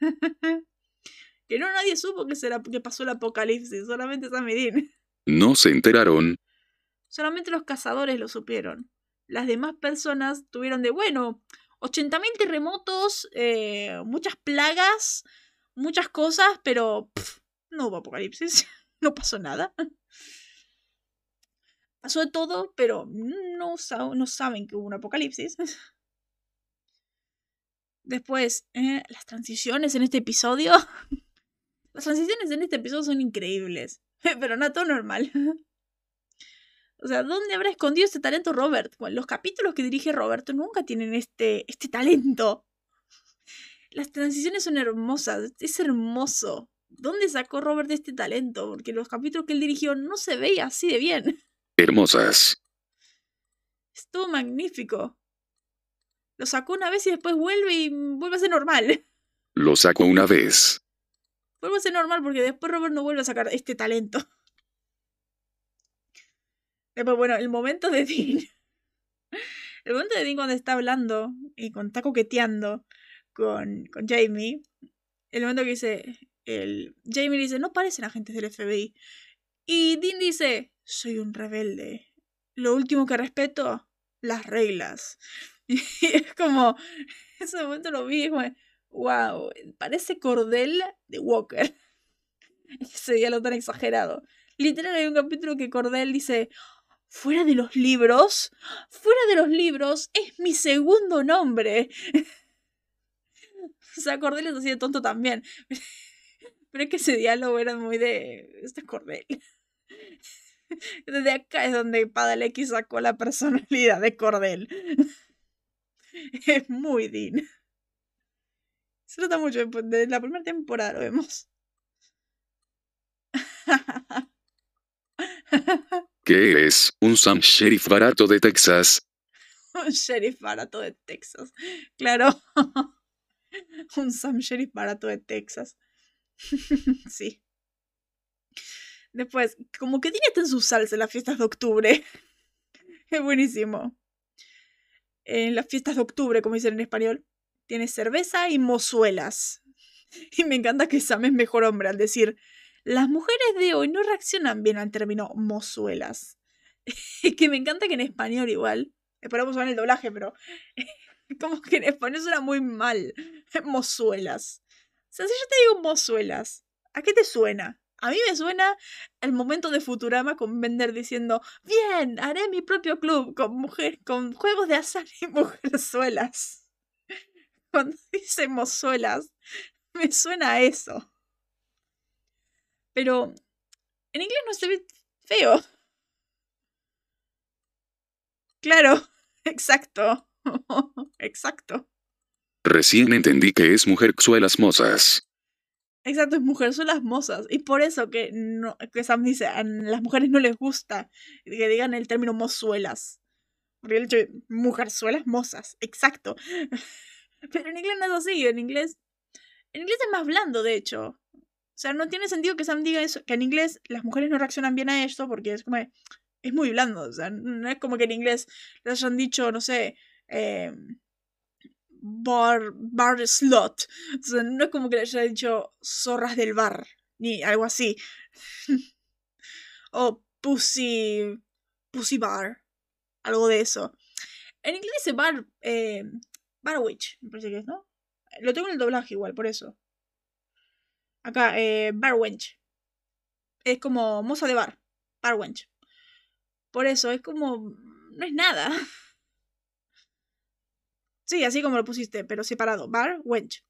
que no nadie supo que, será, que pasó el apocalipsis, solamente Sam No se enteraron Solamente los cazadores lo supieron. Las demás personas tuvieron de, bueno, 80.000 terremotos, eh, muchas plagas, muchas cosas, pero no hubo apocalipsis, no pasó nada. Pasó de todo, pero no, no saben que hubo un apocalipsis. Después, eh, las transiciones en este episodio. Las transiciones en este episodio son increíbles, pero no todo normal. O sea, ¿dónde habrá escondido este talento Robert? los capítulos que dirige Roberto nunca tienen este, este talento. Las transiciones son hermosas, es hermoso. ¿Dónde sacó Robert este talento? Porque los capítulos que él dirigió no se veía así de bien. Hermosas. Estuvo magnífico. Lo sacó una vez y después vuelve y vuelve a ser normal. Lo sacó una vez. Vuelve a ser normal porque después Robert no vuelve a sacar este talento. Después, bueno, el momento de Dean. El momento de Dean cuando está hablando y cuando está coqueteando con, con Jamie. El momento que dice. El, Jamie dice: No parecen agentes del FBI. Y Dean dice: Soy un rebelde. Lo último que respeto, las reglas. Y es como. Ese momento lo vi como. ¡Wow! Parece Cordell de Walker. Ese lo tan exagerado. Literal, hay un capítulo que Cordell dice: fuera de los libros, fuera de los libros es mi segundo nombre. o sea, Cordelia así de tonto también. Pero es que ese diálogo era muy de... Este es. Desde acá es donde Padalecki sacó la personalidad de Cordel. Es muy Dean. Se nota mucho, desde la primera temporada lo vemos. ¿Qué es un Sam Sheriff barato de Texas? Un sheriff barato de Texas. Claro. Un Sam Sheriff barato de Texas. sí. Después, como que tiene en su salsa en las fiestas de octubre. Es buenísimo. En las fiestas de octubre, como dicen en español, tiene cerveza y mozuelas. Y me encanta que Sam es mejor hombre al decir, las mujeres de hoy no reaccionan bien al término mozuelas. que me encanta que en español igual, esperamos ver el doblaje, pero como que en español suena muy mal. Mozuelas. O sea, si yo te digo mozuelas, ¿a qué te suena? A mí me suena el momento de Futurama con Bender diciendo, bien, haré mi propio club con mujer, con juegos de azar y mujerzuelas. Cuando dice mozuelas, me suena a eso. Pero en inglés no se ve feo. Claro, exacto. exacto. Recién entendí que es mujerzuelas mozas. Exacto, es mujerzuelas mozas. Y por eso que, no, que Sam dice, a las mujeres no les gusta que digan el término mozuelas. Porque el hecho de mujerzuelas mozas. Exacto. Pero en inglés no es así. En inglés. En inglés es más blando, de hecho. O sea, no tiene sentido que Sam diga eso, que en inglés las mujeres no reaccionan bien a esto porque es como. Es muy blando. O sea, no es como que en inglés les hayan dicho, no sé. Eh, bar, bar slot. O sea, no es como que le haya dicho zorras del bar, ni algo así. o pussy, pussy bar, algo de eso. En inglés dice bar, eh, bar witch, me parece que es, ¿no? Lo tengo en el doblaje igual, por eso. Acá, eh, bar wench. Es como moza de bar, bar wench. Por eso, es como... No es nada. Sí, así como lo pusiste, pero separado. Bar, wench.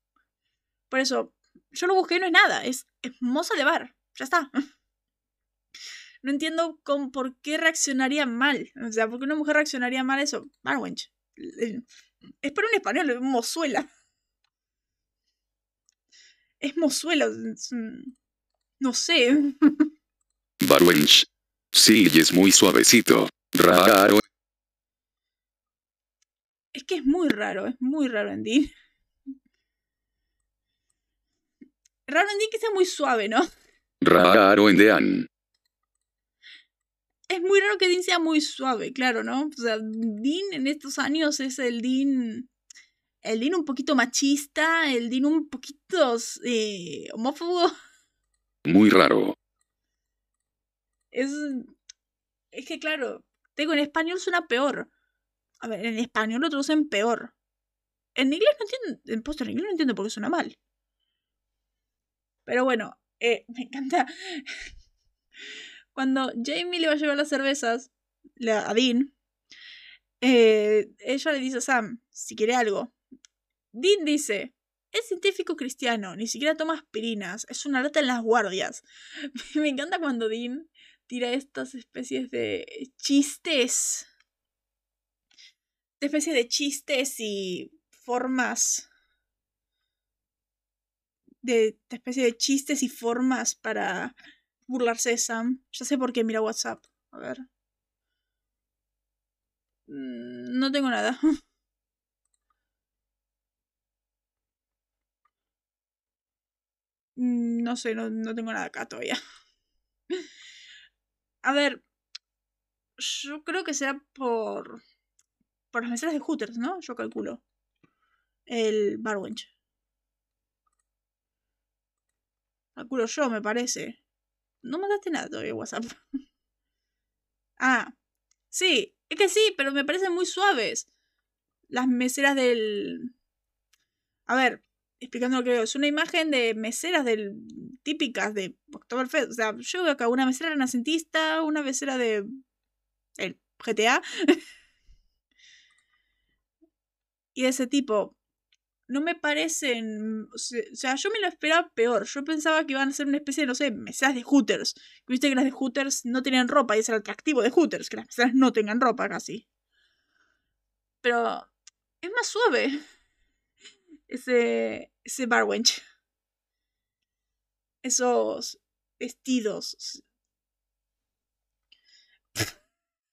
Por eso, yo lo busqué y no es nada. Es, moza de bar. Ya está. No entiendo con, por qué reaccionaría mal. O sea, ¿por qué una mujer reaccionaría mal a eso? Bar, wench. Es por un español, es mozuela. Es no sé. Barwench. Sí, y es muy suavecito. Raro. Es que es muy raro, es muy raro en Dean. Raro en Dean que sea muy suave, ¿no? Raro en Dean. Es muy raro que Dean sea muy suave, claro, ¿no? O sea, Dean en estos años es el Dean. El Dean un poquito machista, el Dean un poquito eh, homófobo. Muy raro. Es. Es que, claro, tengo en español suena peor. A ver, en español lo traducen peor. En inglés no entiendo. En puesto en inglés no entiendo por qué suena mal. Pero bueno, eh, me encanta. Cuando Jamie le va a llevar las cervezas a Dean, eh, ella le dice a Sam si quiere algo. Dean dice: Es científico cristiano, ni siquiera toma aspirinas, es una lata en las guardias. me encanta cuando Dean tira estas especies de chistes especie de chistes y formas de, especie de chistes y formas para burlarse de Sam. Ya sé por qué mira WhatsApp. A ver. Mm, no tengo nada. no sé, no, no tengo nada acá todavía. A ver, yo creo que sea por por las meseras de Hooters, ¿no? Yo calculo. El Barwench. Calculo yo, me parece. No mandaste nada todavía WhatsApp. ah, sí, es que sí, pero me parecen muy suaves. Las meseras del. A ver, explicando lo que veo. Es una imagen de meseras del típicas de Oktoberfest. O sea, yo veo acá una mesera renacentista, una mesera de. el GTA. y ese tipo no me parecen. O sea, yo me lo esperaba peor. Yo pensaba que iban a ser una especie de, no sé, meseras de Hooters. Viste que las de Hooters no tenían ropa y es el atractivo de Hooters, que las meseras no tengan ropa casi. Pero es más suave. Ese. Ese barwench. Esos vestidos.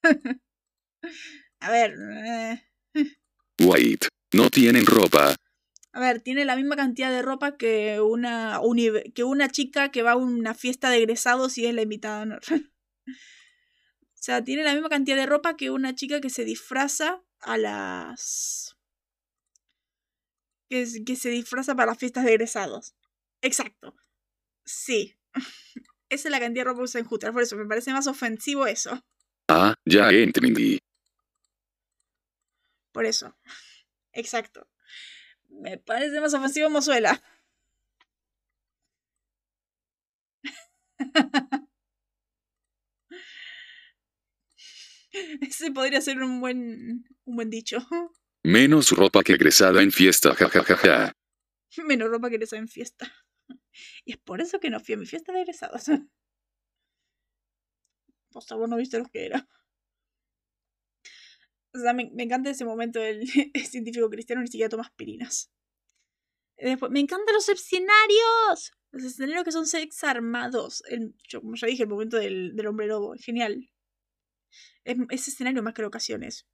a ver. Eh. White. No tienen ropa. A ver, tiene la misma cantidad de ropa que una, que una chica que va a una fiesta de egresados y es la invitada honor. o sea, tiene la misma cantidad de ropa que una chica que se disfraza a las... Que, que se disfraza para las fiestas de egresados. Exacto. Sí. Esa es la cantidad de ropa que usa en Hooters, por eso me parece más ofensivo eso. Ah, ya entendí. Por eso. Exacto. Me parece más ofensivo Mozuela. Ese podría ser un buen, un buen dicho. Menos ropa que egresada en fiesta, jajajaja. Menos ropa que egresada en fiesta. Y es por eso que no fui a mi fiesta de egresados. Por favor, no viste lo que era. O sea, me, encanta ese momento del científico cristiano ni siquiera toma aspirinas. Después, me encantan los escenarios. Los escenarios que son sex armados. como ya dije, el momento del, del hombre lobo. Genial. Es, escenario más que ocasiones.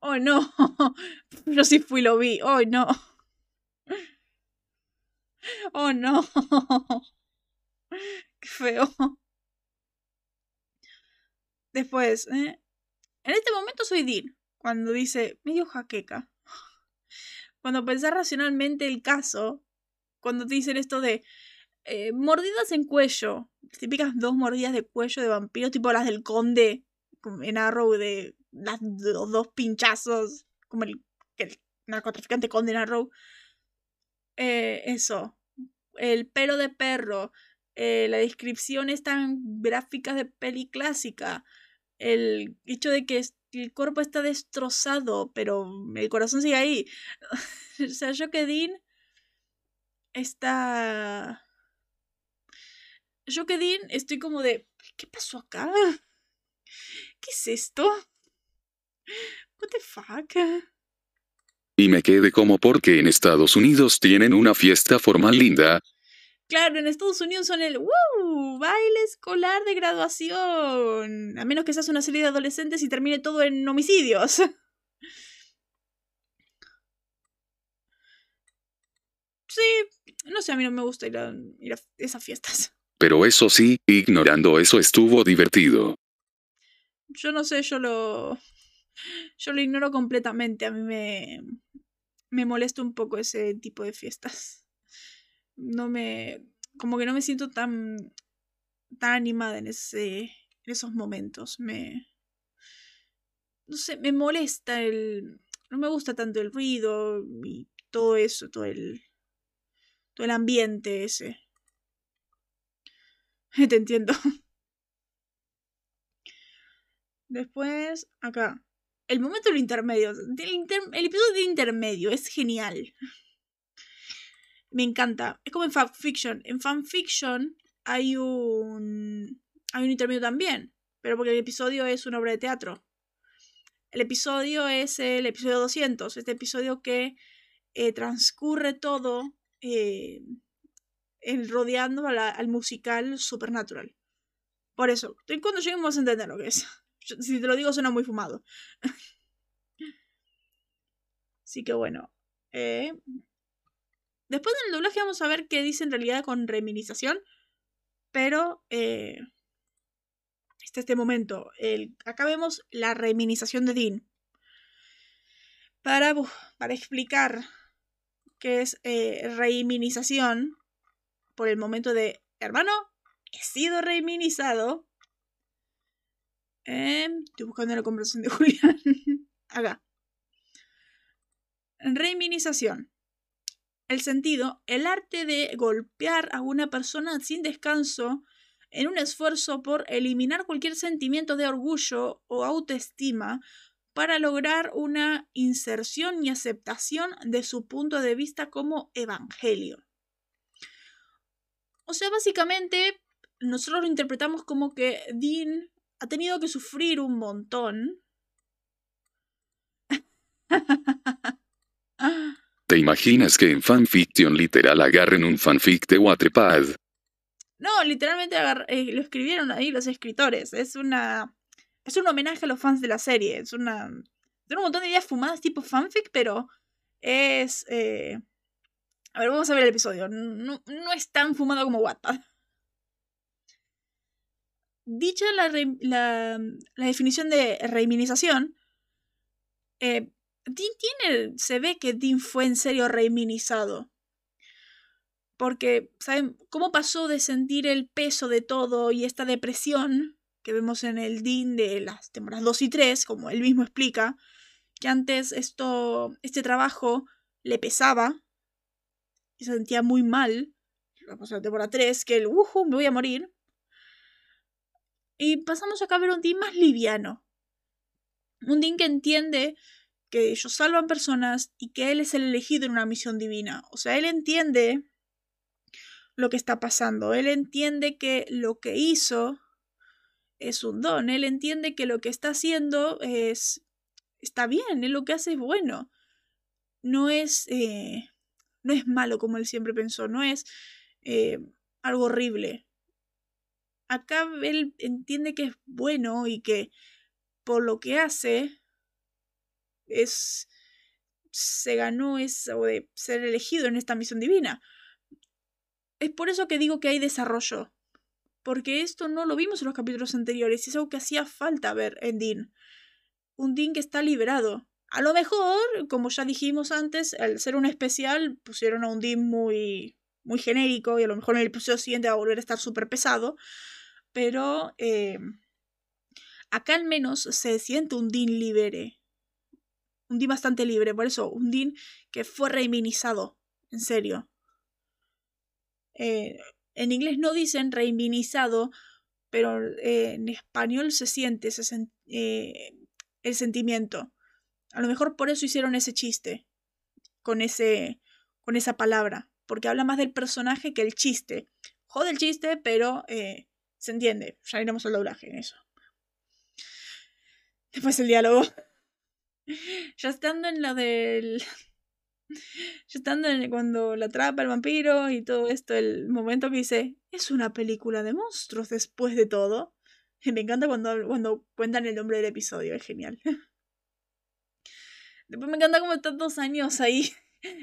Oh no. Yo sí fui lo vi. Oh no. Oh no. Qué feo. Después, ¿eh? en este momento soy Dean, cuando dice medio jaqueca. Cuando pensás racionalmente el caso, cuando te dicen esto de eh, mordidas en cuello, típicas dos mordidas de cuello de vampiro, tipo las del conde en Arrow, de los dos pinchazos, como el, narcotraficante conde en Arrow. Eh, eso, el pelo de perro, eh, la descripción es tan gráfica de peli clásica, el hecho de que el cuerpo está destrozado, pero el corazón sigue ahí. o sea, Dean está... Dean estoy como de... ¿Qué pasó acá? ¿Qué es esto? What the fuck? Y me quedé como porque en Estados Unidos tienen una fiesta formal linda, Claro, en Estados Unidos son el ¡Woo! Baile escolar de graduación. A menos que seas una serie de adolescentes y termine todo en homicidios. Sí, no sé, a mí no me gusta ir a, ir a esas fiestas. Pero eso sí, ignorando eso estuvo divertido. Yo no sé, yo lo. Yo lo ignoro completamente. A mí me. Me molesta un poco ese tipo de fiestas no me, como que no me siento tan, tan animada en, ese, en esos momentos. Me, no sé, me molesta el, no me gusta tanto el ruido y todo eso, todo el, todo el ambiente ese. Te entiendo. Después, acá. El momento del intermedio. el episodio de intermedio es genial. Me encanta. Es como en fanfiction. En fanfiction hay un. Hay un intermedio también. Pero porque el episodio es una obra de teatro. El episodio es el episodio 200. Este episodio que eh, transcurre todo eh, rodeando al musical Supernatural. Por eso, cuando lleguemos a entender lo que es. Si te lo digo, suena muy fumado. Así que bueno. Eh, Después del doblaje vamos a ver qué dice en realidad con reminización. Pero eh, este momento. El, acá vemos la reminización de Dean. Para, para explicar qué es eh, reiminización, por el momento de, hermano, he sido reiminizado. Em, estoy buscando la conversación de Julián. acá. Reiminización el sentido, el arte de golpear a una persona sin descanso en un esfuerzo por eliminar cualquier sentimiento de orgullo o autoestima para lograr una inserción y aceptación de su punto de vista como evangelio. O sea, básicamente nosotros lo interpretamos como que Dean ha tenido que sufrir un montón. ¿Te imaginas que en fanfiction literal agarren un fanfic de Wattpad? No, literalmente eh, lo escribieron ahí los escritores. Es una. Es un homenaje a los fans de la serie. Es una. Tiene un montón de ideas fumadas tipo fanfic, pero es. Eh, a ver, vamos a ver el episodio. No, es tan fumado como Wattpad. Dicha la, la, definición de reiminización, eh, tiene. Se ve que Dean fue en serio reiminizado. Porque, ¿saben cómo pasó de sentir el peso de todo y esta depresión que vemos en el Dean de las temporadas 2 y 3, como él mismo explica, que antes esto, este trabajo le pesaba y se sentía muy mal. La temporada 3, que el uhu, me voy a morir. Y pasamos acá a ver un Dean más liviano. Un Dean que entiende que ellos salvan personas y que él es el elegido en una misión divina. O sea, él entiende lo que está pasando. Él entiende que lo que hizo es un don. Él entiende que lo que está haciendo es está bien. Él lo que hace es bueno. No es eh, no es malo como él siempre pensó. No es eh, algo horrible. Acá él entiende que es bueno y que por lo que hace es se ganó eso de ser elegido en esta misión divina. Es por eso que digo que hay desarrollo. Porque esto no lo vimos en los capítulos anteriores y es algo que hacía falta ver en Dean. Un Dean que está liberado. A lo mejor, como ya dijimos antes, al ser un especial pusieron a un Dean muy, muy genérico y a lo mejor en el episodio siguiente va a volver a estar súper pesado. Pero eh, acá al menos se siente un Dean libere. Un Dean bastante libre, por eso, un Dean que fue reiminizado, en serio. Eh, en inglés no dicen reivinizado, pero eh, en español se siente eh, el sentimiento. A lo mejor por eso hicieron ese chiste con, ese, con esa palabra, porque habla más del personaje que el chiste. Jode el chiste, pero se entiende. Ya iremos al doblaje en eso. Después el diálogo. Ya estando en lo del yo estando en, cuando la atrapa el vampiro y todo esto, el momento que dice, es una película de monstruos después de todo. Me encanta cuando, cuando cuentan el nombre del episodio, es genial. Después me encanta como están dos años ahí,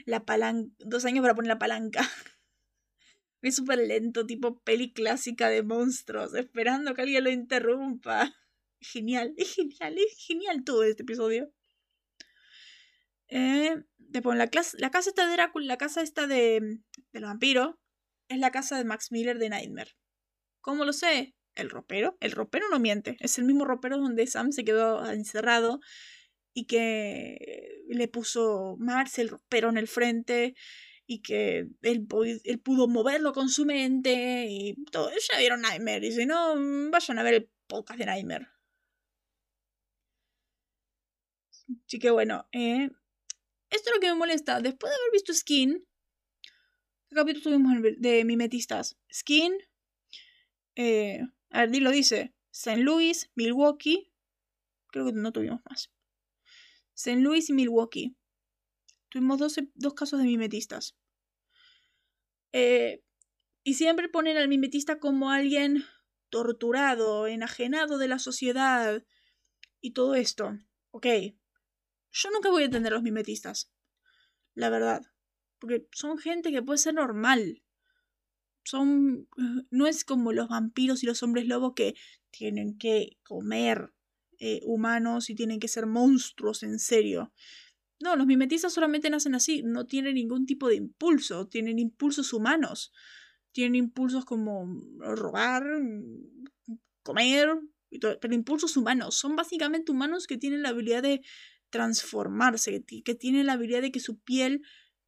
la palanca, dos años para poner la palanca. Es súper lento, tipo peli clásica de monstruos, esperando que alguien lo interrumpa. Genial, es genial, es genial todo este episodio. Eh, la, la casa esta de Drácula, la casa esta de, del vampiro, es la casa de Max Miller de Nightmare. ¿Cómo lo sé? El ropero. El ropero no miente. Es el mismo ropero donde Sam se quedó encerrado y que le puso Max el ropero en el frente y que él, él, pudo moverlo con su mente y todo. Ya vieron Nightmare y si no, vayan a ver el podcast de Nightmare. Así que bueno, eh, esto es lo que me molesta. Después de haber visto Skin, ¿qué capítulo tuvimos de mimetistas? Skin, eh, lo dice. St. Louis, Milwaukee. Creo que no tuvimos más. St. Louis y Milwaukee. Tuvimos dos, dos casos de mimetistas. Eh, y siempre ponen al mimetista como alguien torturado, enajenado de la sociedad y todo esto. Ok, yo nunca voy a entender a los mimetistas. La verdad. Porque son gente que puede ser normal. Son. No es como los vampiros y los hombres lobos que tienen que comer eh, humanos y tienen que ser monstruos en serio. No, los mimetistas solamente nacen así. No tienen ningún tipo de impulso. Tienen impulsos humanos. Tienen impulsos como robar, comer, pero impulsos humanos. Son básicamente humanos que tienen la habilidad de transformarse, que tiene la habilidad de que su piel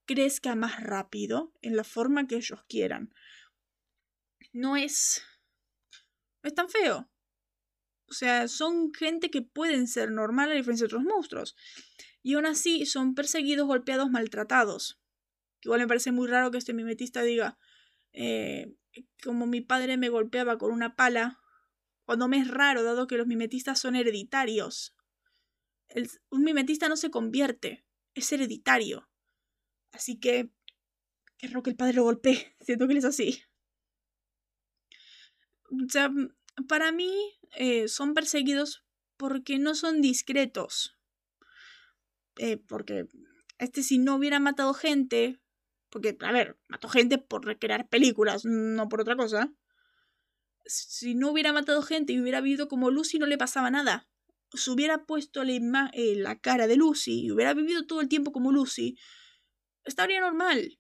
crezca más rápido en la forma que ellos quieran. No es. No es tan feo. O sea, son gente que pueden ser normal a diferencia de otros monstruos. Y aún así son perseguidos, golpeados, maltratados. Igual me parece muy raro que este mimetista diga, eh, como mi padre me golpeaba con una pala, cuando me es raro, dado que los mimetistas son hereditarios. un mimetista no se convierte, es hereditario. Así que, qué raro que el padre lo golpee, siento que él es así. O sea, para mí eh, son perseguidos porque no son discretos. Eh, porque este si no hubiera matado gente, porque, a ver, mató gente por recrear películas, no por otra cosa. Si no hubiera matado gente y hubiera vivido como Lucy, no le pasaba nada. Si hubiera puesto la, eh, la cara de Lucy y hubiera vivido todo el tiempo como Lucy, estaría normal.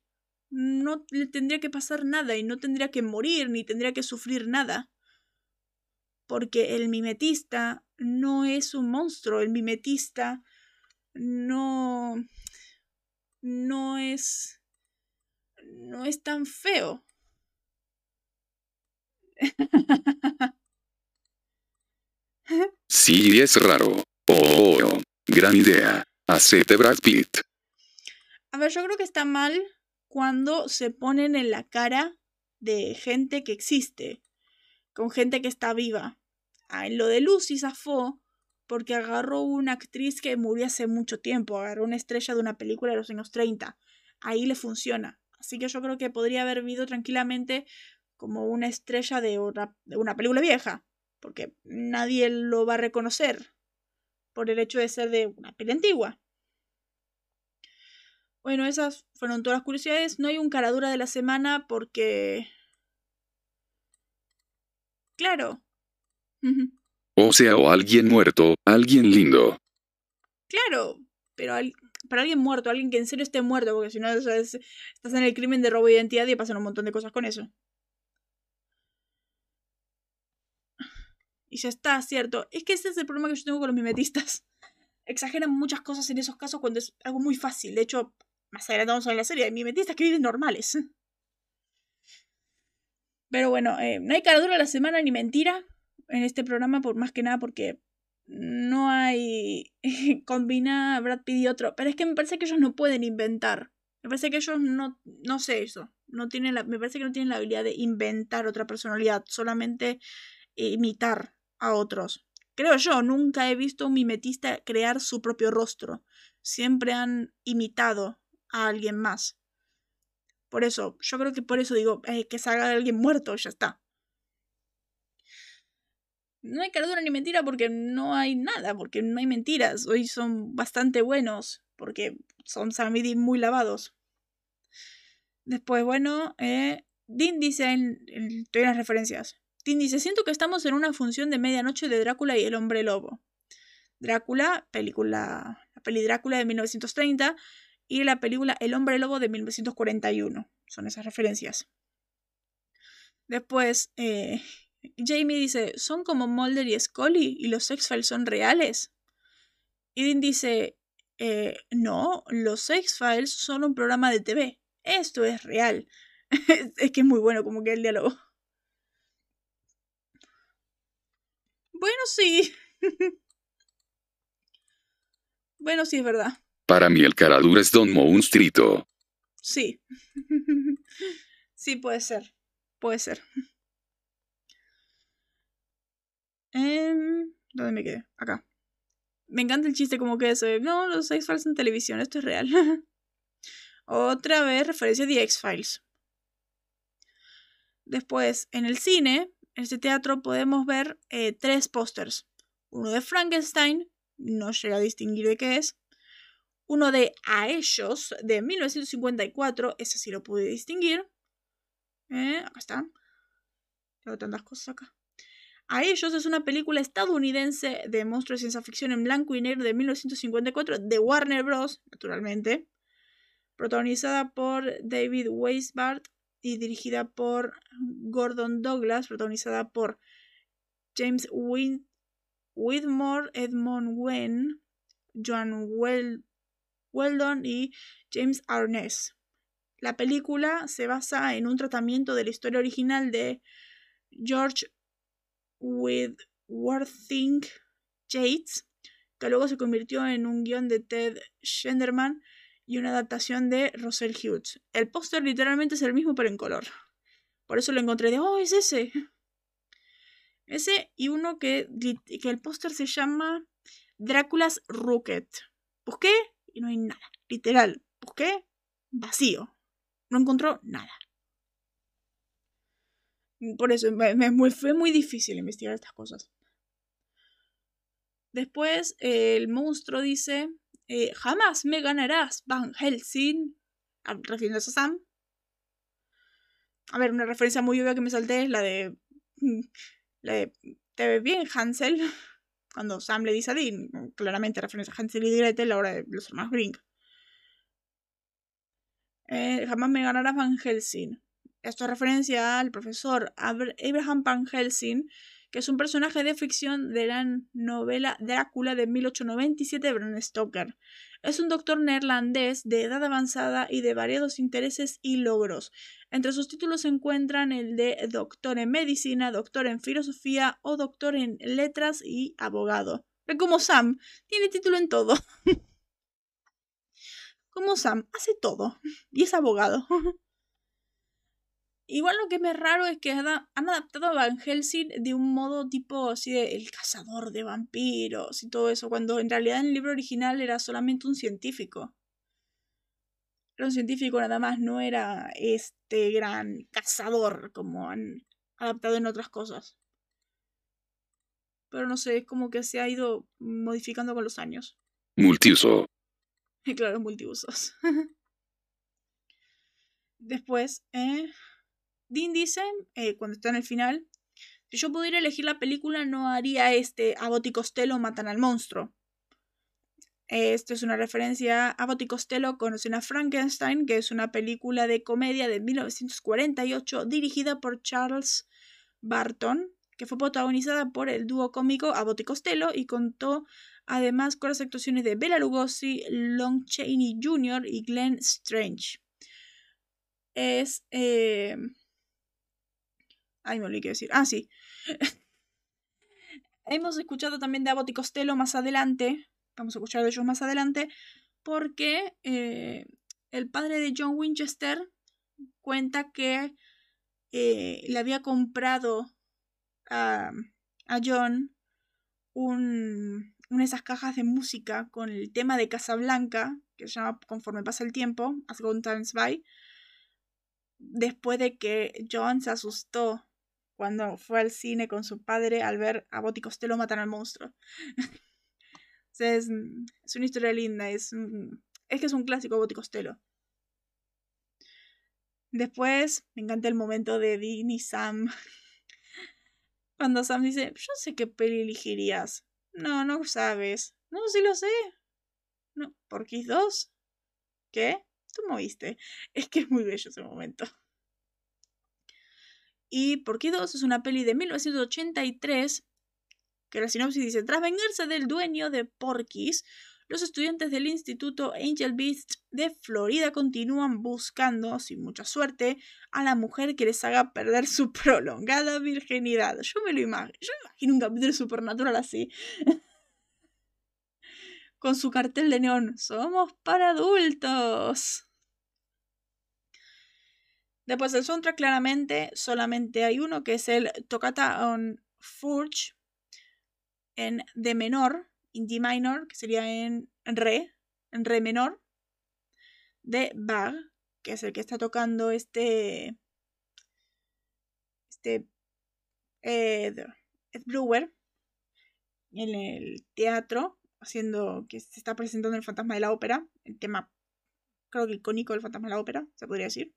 No le tendría que pasar nada y no tendría que morir ni tendría que sufrir nada. Porque el mimetista no es un monstruo, el mimetista no no es no es tan feo. Sí, es raro. Oh, gran idea. Hacete Brad Pitt. A ver, yo creo que está mal cuando se ponen en la cara de gente que existe, con gente que está viva. Ah, en lo de Lucy zafó porque agarró una actriz que murió hace mucho tiempo, agarró una estrella de una película de los años 30. Ahí le funciona. Así que yo creo que podría haber vivido tranquilamente como una estrella de una, película vieja, porque nadie lo va a reconocer por el hecho de ser de una peli antigua. Bueno, esas fueron todas las curiosidades. No hay un caradura de la semana porque... Claro. O sea, o alguien muerto, alguien lindo. Claro, pero para alguien muerto, alguien que en serio esté muerto, porque si no estás en el crimen de robo de identidad y pasan un montón de cosas con eso. Y ya está, cierto. Es que ese es el problema que yo tengo con los mimetistas. Exageran muchas cosas en esos casos cuando es algo muy fácil. De hecho, más adelante vamos a ver la serie, hay mimetistas que viven normales. Pero bueno, eh, no hay cara dura la semana ni mentira en este programa, por más que nada porque no hay combina Brad Pitt y otro. Pero es que me parece que ellos no pueden inventar. Me parece que ellos no, no sé eso. No tienen la, me parece que no tienen la habilidad de inventar otra personalidad, solamente imitar a otros. Creo yo, nunca he visto a un mimetista crear su propio rostro. Siempre han imitado a alguien más. Por eso, yo creo que por eso digo eh, que salga alguien muerto, ya está no hay cardura ni mentira porque no hay nada, porque no hay mentiras. Hoy son bastante buenos porque son Samidi muy lavados. Después, bueno, eh, Dean dice en, en, las referencias. Dean dice, siento que estamos en una función de medianoche de Drácula y el hombre lobo. Drácula, película, la peli Drácula de 1930 y la película El hombre lobo de 1941. Son esas referencias. Después, eh, Jamie dice, ¿son como Mulder y Scully y los X-Files son reales? Dean dice, eh, no, los X-Files son un programa de TV. Esto es real. es que es muy bueno como que el diálogo. Bueno, sí. bueno, sí, es verdad. Para mí el caradura es Don Monstrito. Sí. sí, puede ser. Puede ser. ¿Dónde me quedé? Acá. Me encanta el chiste como que eso. No, los X-Files en televisión, esto es real. Otra vez referencia de X-Files. Después, en el cine, en este teatro, podemos ver eh, tres pósters. Uno de Frankenstein, no llega a distinguir de qué es. Uno de A ellos, de 1954, ese sí lo pude distinguir. Eh, acá está. Tengo tantas cosas acá. A ellos es una película estadounidense de monstruos de ciencia ficción en blanco y negro de 1954 de Warner Bros., naturalmente, protagonizada por David Weisbart y dirigida por Gordon Douglas, protagonizada por James Whitmore, Edmond Wen, Joan Weldon y James Arness. La película se basa en un tratamiento de la historia original de George Worthing Yates, que luego se convirtió en un guion de Ted Shenderman y una adaptación de Russell Hughes. El póster literalmente es el mismo pero en color. Por eso lo encontré de, oh, es ese. Ese y uno que, que el póster se llama Drácula's Rocket. Busqué y no hay nada. Literal. Busqué vacío. No encontró nada. Por eso fue muy difícil investigar estas cosas. Después el monstruo dice, eh, jamás me ganarás, Van Helsing, refiriéndose a Sam. A ver, una referencia muy obvia que me salté es la de, mm, la de ¿te ves bien, Hansel? Cuando Sam le dice a Dean, claramente referencia a Hansel y Gretel, la hora de los hermanos Grink. Eh, jamás me ganarás Van Helsing. Esto es referencia al profesor Abraham Van Helsing, que es un personaje de ficción de la novela Drácula de 1897 de Bram Stoker. Es un doctor neerlandés de edad avanzada y de variados intereses y logros. Entre sus títulos se encuentran el de doctor en medicina, doctor en filosofía o doctor en letras y abogado. como Sam, tiene título en todo. como Sam, hace todo y es abogado. Igual lo que me raro es que han adaptado a Van Helsing de un modo tipo así de el cazador de vampiros y todo eso, cuando en realidad en el libro original era solamente un científico. Era un científico nada más, no era este gran cazador como han adaptado en otras cosas. Pero no sé, es como que se ha ido modificando con los años. Multiuso. Y claro, multiusos. Después, eh, Dean dice, eh, cuando está en el final, si yo pudiera elegir la película no haría este Abbott y Costello matan al monstruo. Esto es una referencia a Abbott y Costello conocen a Frankenstein, que es una película de comedia de 1948 dirigida por Charles Barton, que fue protagonizada por el dúo cómico Abbott y Costello y contó además con las actuaciones de Bela Lugosi, Lon Chaney Jr. y Glenn Strange. Es eh, Ay, me olvidé decir. Ah, sí. Hemos escuchado también de Abbott y Costello más adelante. Vamos a escuchar de ellos más adelante. Porque eh, el padre de John Winchester cuenta que eh, le había comprado a, John un, una de esas cajas de música con el tema de Casablanca, que se llama Conforme pasa el tiempo, As Gone Times By, después de que John se asustó cuando fue al cine con su padre al ver a Boti Costello matar al monstruo. es, una historia linda, es, es que es un clásico Boti Costello. Después me encanta el momento de Dean y Sam. Cuando Sam dice, yo sé qué peli elegirías. No, no sabes. No, sí lo sé. No, ¿por qué 2? ¿Qué? Tú moviste. Es que es muy bello ese momento. Y Porky 2 es una peli de 1983 que la sinopsis dice, tras vengarse del dueño de Porky's, los estudiantes del Instituto Angel Beast de Florida continúan buscando, sin mucha suerte, a la mujer que les haga perder su prolongada virginidad. Yo me lo imagino, yo me imagino un capítulo supernatural así. Con su cartel de neón, somos para adultos. Después el soundtrack claramente solamente hay uno que es el Toccata on Forge en D menor, in D minor, que sería en Re, en Re menor, de Bach, que es el que está tocando este, este Ed, Ed Brewer en el teatro, haciendo que se está presentando el fantasma de la ópera, el tema creo que icónico del fantasma de la ópera, se podría decir.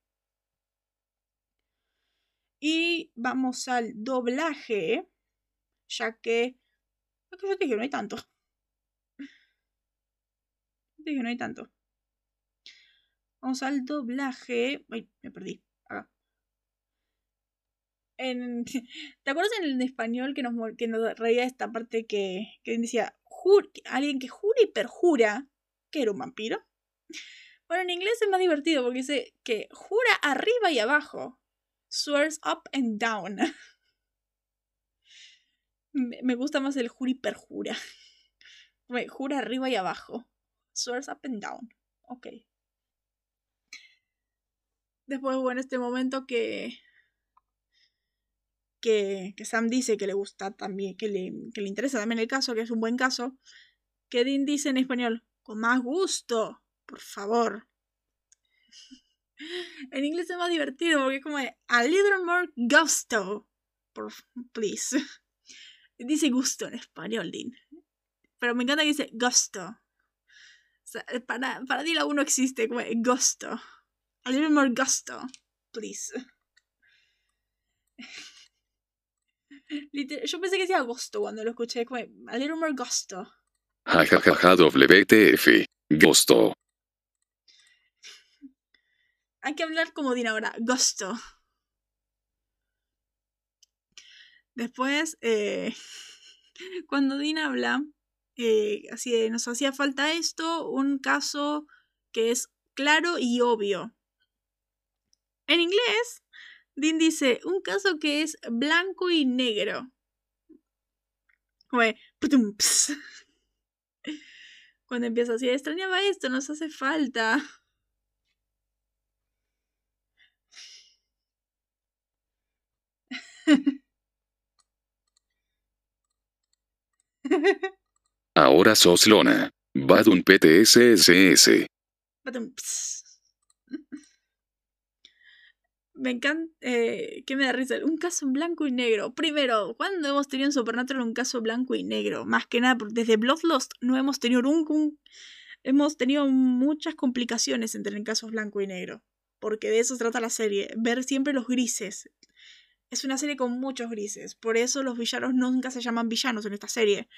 Y vamos al doblaje, ya que... Es que yo te dije, no hay tanto. Te dije, no hay tanto. Vamos al doblaje. Ay, me perdí. Acá. En, ¿Te acuerdas en el español que nos, que nos reía esta parte que, que decía alguien que jura y perjura que era un vampiro? Bueno, en inglés es más divertido porque dice que jura arriba y abajo swears up and down. Me, gusta más el juri perjura. Me Jura arriba y abajo. Swears up and down. Ok. Después, bueno, este momento que, que, que Sam dice que le gusta también, que le, que le interesa también el caso, que es un buen caso, que Dean dice en español, con más gusto, por favor. En inglés es más divertido porque es como de, a little more gusto, por, please. dice gusto en español, Dean. Pero me encanta que dice gusto. Sea, para, para ti la uno existe como gusto. A little more gusto, please. Liter- Yo pensé que decía agosto cuando lo escuché, como a little more gusto. WTF. Gusto. Hay que hablar como Dina ahora, gusto. Después, eh, cuando Dina habla, eh, así de, nos hacía falta esto, un caso que es claro y obvio. En inglés, Dean dice, un caso que es blanco y negro. Cuando empieza así, extrañaba esto, nos hace falta. Ahora sos lona. Badun PTSSS. Me encanta. Eh, ¿Qué me da risa? Un caso en blanco y negro. Primero, ¿cuándo hemos tenido en Supernatural un caso blanco y negro? Más que nada, porque desde Bloodlust no hemos tenido un, Hemos tenido muchas complicaciones en tener casos blanco y negro. Porque de eso trata la serie. Ver siempre los grises. Es una serie con muchos grises. Por eso los villanos nunca se llaman villanos en esta serie.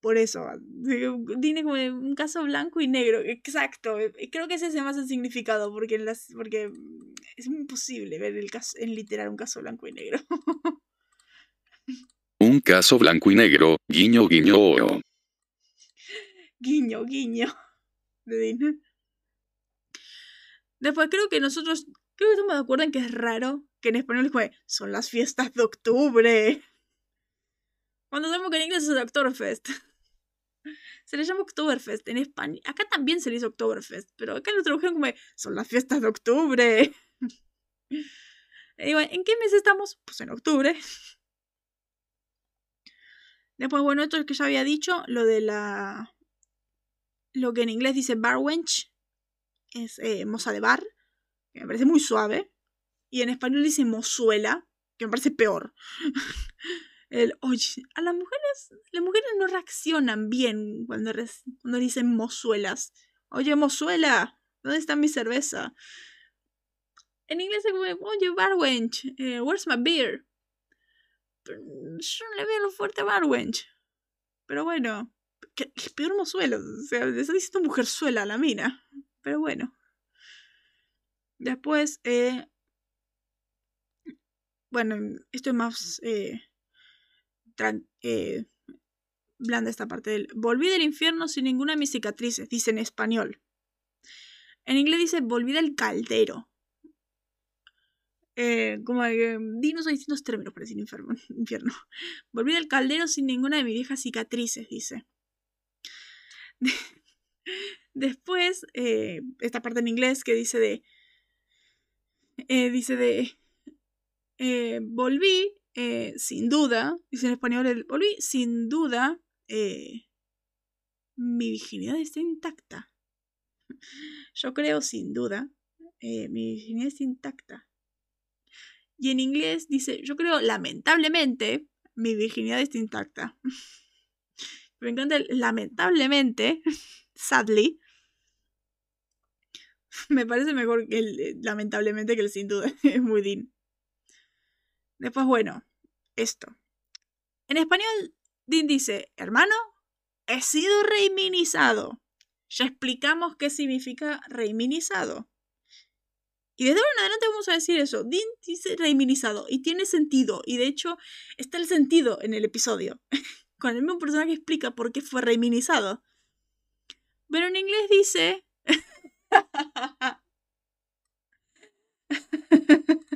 Por eso, tiene como un caso blanco y negro, exacto. Creo que ese es más el significado, porque, en las, porque es imposible ver el caso, en literal un caso blanco y negro. Un caso blanco y negro. Guiño guiño. guiño, guiño. Después creo que nosotros, creo que estamos de acuerdo en que es raro que en español de, son las fiestas de octubre. Cuando sabemos que en inglés es el Oktoberfest. Se le llama Oktoberfest en España. Acá también se le hizo Oktoberfest, pero acá lo tradujeron como son las fiestas de octubre. Y digo, ¿en qué mes estamos? Pues en octubre. Después, bueno, esto es que ya había dicho, lo de la... Lo que en inglés dice bar wench, es eh, moza de bar, que me parece muy suave. Y en español dice mozuela, que me parece peor. El, oye, a las mujeres, las mujeres no reaccionan bien cuando, cuando dicen mozuelas. Oye, mozuela, ¿dónde está mi cerveza? En inglés es como, oye, barwench, eh, where's my beer? Yo no le veo lo fuerte a barwench. Pero bueno, que, peor mozuelo. O sea, le está diciendo mujerzuela a la mina. Pero bueno. Después, eh, bueno, esto es más eh, eh, blanda esta parte del... Volví del infierno sin ninguna de mis cicatrices, dice en español. En inglés dice volví del caldero. Eh, como que dinos hay distintos términos para decir infierno, infierno. Volví del caldero sin ninguna de mis viejas cicatrices, dice. Después, eh, esta parte en inglés que dice de... eh, dice de... eh, volví, eh, sin duda, dice en español, volví, sin duda, eh, mi virginidad está intacta. Yo creo, sin duda, mi virginidad está intacta. Y en inglés dice, yo creo, lamentablemente, mi virginidad está intacta. Me encanta el lamentablemente, sadly. Me parece mejor el lamentablemente que el sin duda. Es muy din. Después, bueno, esto. En español, Dean dice, hermano, he sido reiminizado. Ya explicamos qué significa reiminizado. Y desde ahora en adelante vamos a decir eso. Dean dice reiminizado y tiene sentido. Y de hecho está el sentido en el episodio. Con el mismo personaje explica por qué fue reiminizado. Pero en inglés dice...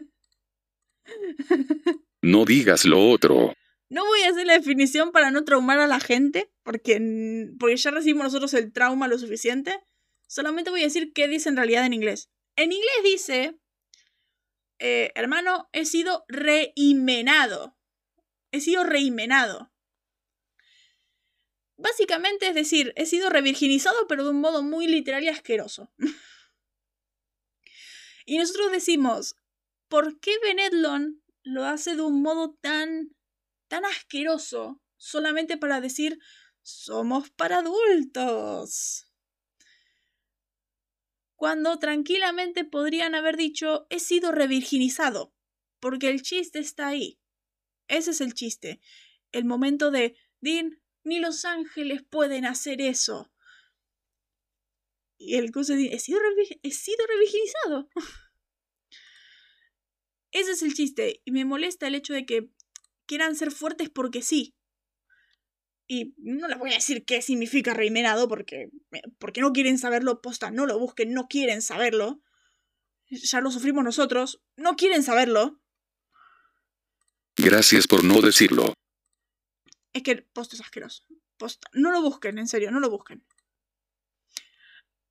No digas lo otro. No voy a hacer la definición para no traumar a la gente, porque, porque ya recibimos nosotros el trauma lo suficiente. Solamente voy a decir qué dice en realidad en inglés. En inglés dice, eh, hermano, he sido reimenado. He sido reimenado. Básicamente es decir, he sido revirginizado, pero de un modo muy literal y asqueroso. y nosotros decimos, ¿por qué Benedlon lo hace de un modo tan, tan asqueroso solamente para decir, somos para adultos? Cuando tranquilamente podrían haber dicho, he sido revirginizado, porque el chiste está ahí. Ese es el chiste. El momento de, Dean, ni los ángeles pueden hacer eso. Y el cosa dice, he sido revirginizado. Ese es el chiste. Y me molesta el hecho de que quieran ser fuertes porque sí. Y no les voy a decir qué significa reimenado porque, porque no quieren saberlo. Posta, no lo busquen, no quieren saberlo. Ya lo sufrimos nosotros. No quieren saberlo. Gracias por no decirlo. Es que posta es asqueroso. Posta. No lo busquen, en serio, no lo busquen.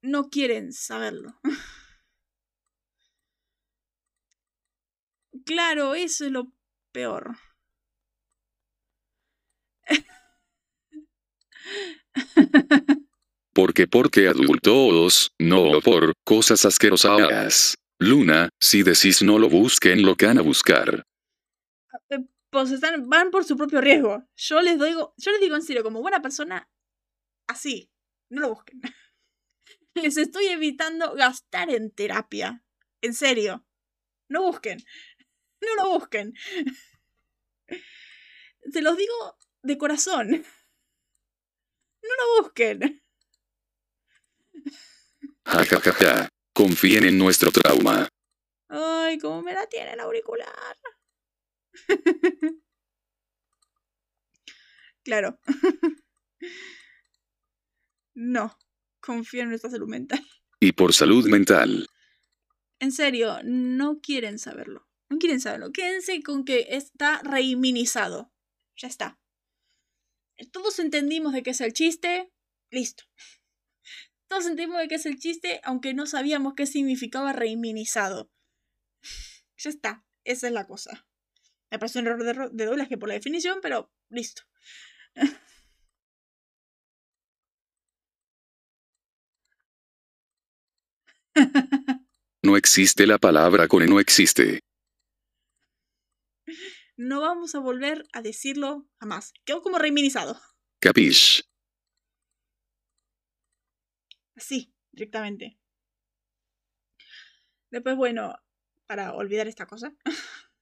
No quieren saberlo. Claro, eso es lo peor. Porque porque adultos, no por cosas asquerosas. Luna, si decís no lo busquen, lo van a buscar. Eh, pues están, van por su propio riesgo. Yo les digo, yo les digo en serio, como buena persona, así, no lo busquen. Les estoy evitando gastar en terapia. En serio. No busquen. No lo busquen. Se los digo de corazón. No lo busquen. Ja, ja, ja, ja. Confíen en nuestro trauma. Ay, cómo me la tiene el auricular. claro. no. Confío en nuestra salud mental. Y por salud mental. En serio, no quieren saberlo. No quieren saberlo. Quédense con que está reiminizado. Ya está. Todos entendimos de qué es el chiste. Listo. Todos entendimos de qué es el chiste, aunque no sabíamos qué significaba reiminizado. Ya está. Esa es la cosa. Me parece un error de, de doblaje por la definición, pero listo. No existe la palabra con no existe. No vamos a volver a decirlo jamás. Quedó como reiminizado. Capish. Así, directamente. Después, bueno, para olvidar esta cosa.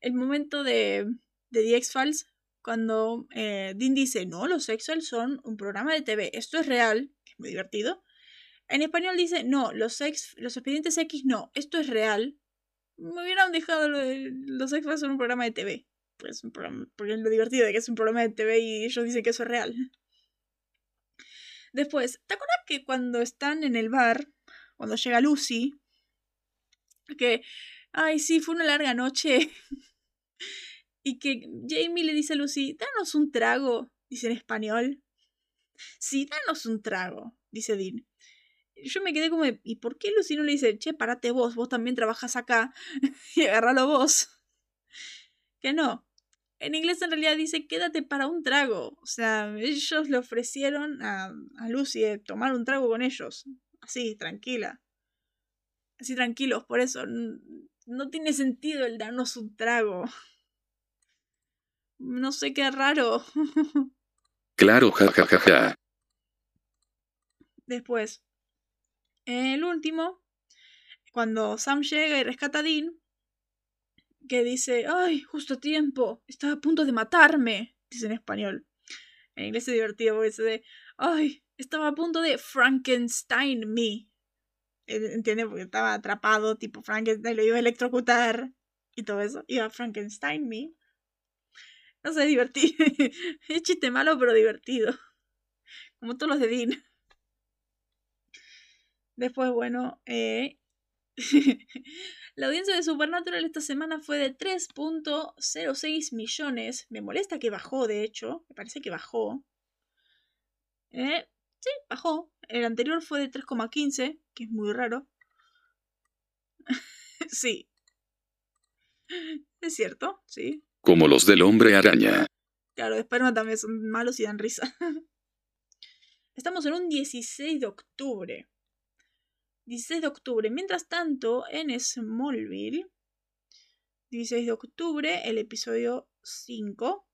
el momento de, de The X-Files, cuando eh, Dean dice, no, los X-Files son un programa de TV, esto es real, que es muy divertido. En español dice, no, los, ex, los expedientes X no, esto es real. Me hubieran dejado lo de los X-Files son un programa de TV. Pues un programa, porque es lo divertido de que es un programa de TV y ellos dicen que eso es real. Después, ¿te acuerdas que cuando están en el bar, cuando llega Lucy, que, ay, sí, fue una larga noche, y que Jamie le dice a Lucy, danos un trago, dice en español. Sí, danos un trago, dice Dean yo me quedé como, ¿y por qué Lucy no le dice, che, parate vos, vos también trabajas acá y agárralo vos? Que no. En inglés en realidad dice, quédate para un trago. O sea, ellos le ofrecieron a, a Lucy tomar un trago con ellos. Así, tranquila. Así tranquilos, por eso no tiene sentido el darnos un trago. No sé qué raro. Claro, jajajaja. Después, el último, cuando Sam llega y rescata a Dean, que dice, ay, justo a tiempo, estaba a punto de matarme, dice en español. En inglés es divertido porque dice de, ay, estaba a punto de Frankenstein me. ¿Entiendes? Porque estaba atrapado, tipo Frankenstein, lo iba a electrocutar y todo eso. Iba Frankenstein me. No sé, divertido. es chiste malo, pero divertido. Como todos los de Dean. Después, bueno, eh, la audiencia de Supernatural esta semana fue de 3.06 millones. Me molesta que bajó, de hecho. Me parece que bajó. Eh, sí, bajó. El anterior fue de 3,15, que es muy raro. sí. Es cierto, sí. Como los del hombre araña. Claro, de Spider-Man también son malos y dan risa. Estamos en un 16 de octubre. 16 de octubre. Mientras tanto, en Smallville, 16 de octubre, el episodio 5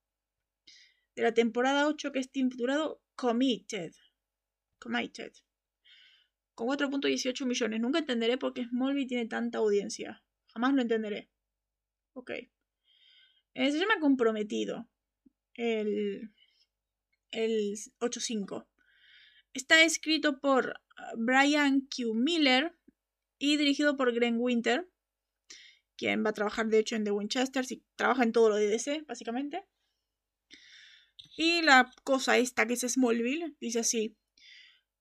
de la temporada 8 que es titulado Committed. Committed. Con 4.18 millones. Nunca entenderé por qué Smallville tiene tanta audiencia. Jamás lo entenderé. Ok. Eh, se llama Comprometido. El, el 8.5. Está escrito por uh, Brian Q. Miller y dirigido por Glenn Winter, quien va a trabajar de hecho en The Winchester, y trabaja en todo lo de DC, básicamente. Y la cosa esta que es Smallville, dice así.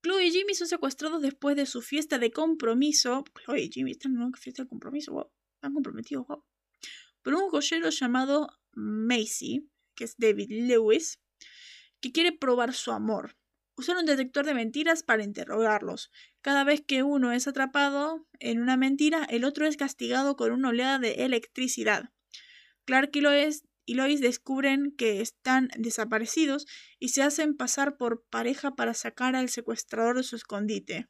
Chloe y Jimmy son secuestrados después de su fiesta de compromiso. Chloe y Jimmy están en una fiesta de compromiso, wow. Están comprometidos. Por un joyero llamado Macy, que es David Lewis, que quiere probar su amor. Usar un detector de mentiras para interrogarlos. Cada vez que uno es atrapado en una mentira, el otro es castigado con una oleada de electricidad. Clark y Lois, y Lois descubren que están desaparecidos y se hacen pasar por pareja para sacar al secuestrador de su escondite.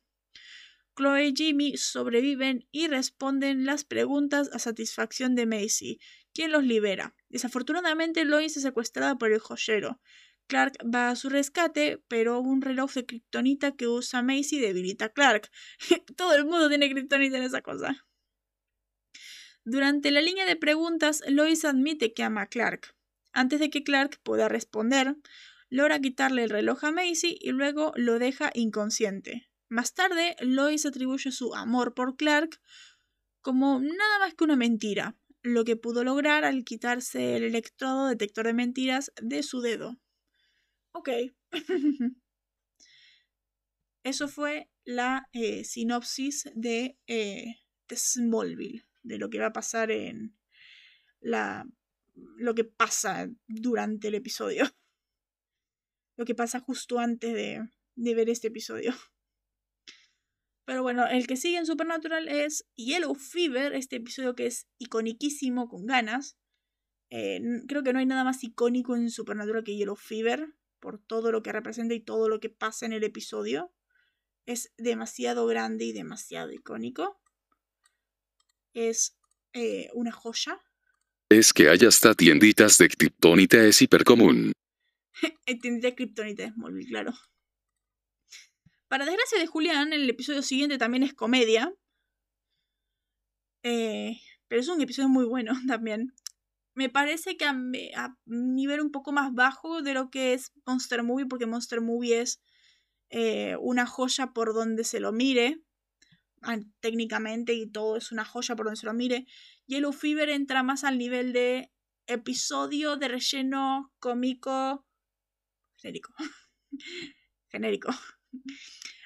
Chloe y Jimmy sobreviven y responden las preguntas a satisfacción de Macy, quien los libera. Desafortunadamente, Lois es secuestrada por el joyero. Clark va a su rescate, pero un reloj de kriptonita que usa Macy debilita a Clark. Todo el mundo tiene kriptonita en esa cosa. Durante la línea de preguntas, Lois admite que ama a Clark. Antes de que Clark pueda responder, logra quitarle el reloj a Macy y luego lo deja inconsciente. Más tarde, Lois atribuye su amor por Clark como nada más que una mentira, lo que pudo lograr al quitarse el electrodo detector de mentiras de su dedo. Ok. Eso fue la eh, sinopsis de, eh, de, Smallville, de lo que va a pasar en la... lo que pasa durante el episodio. Lo que pasa justo antes de, de ver este episodio. Pero bueno, el que sigue en Supernatural es Yellow Fever, este episodio que es iconiquísimo con ganas. Eh, creo que no hay nada más icónico en Supernatural que Yellow Fever por todo lo que representa y todo lo que pasa en el episodio. Es demasiado grande y demasiado icónico. Es eh, una joya. Es que hay hasta tienditas de kriptonita es hiper común. tiendita de kriptonita es muy claro. Para desgracia de Julián, el episodio siguiente también es comedia. Eh, pero es un episodio muy bueno también me parece que a, nivel un poco más bajo de lo que es Monster Movie, porque Monster Movie es eh, una joya por donde se lo mire, ah, técnicamente, y todo es una joya por donde se lo mire. Yellow Fever entra más al nivel de episodio de relleno cómico genérico. genérico.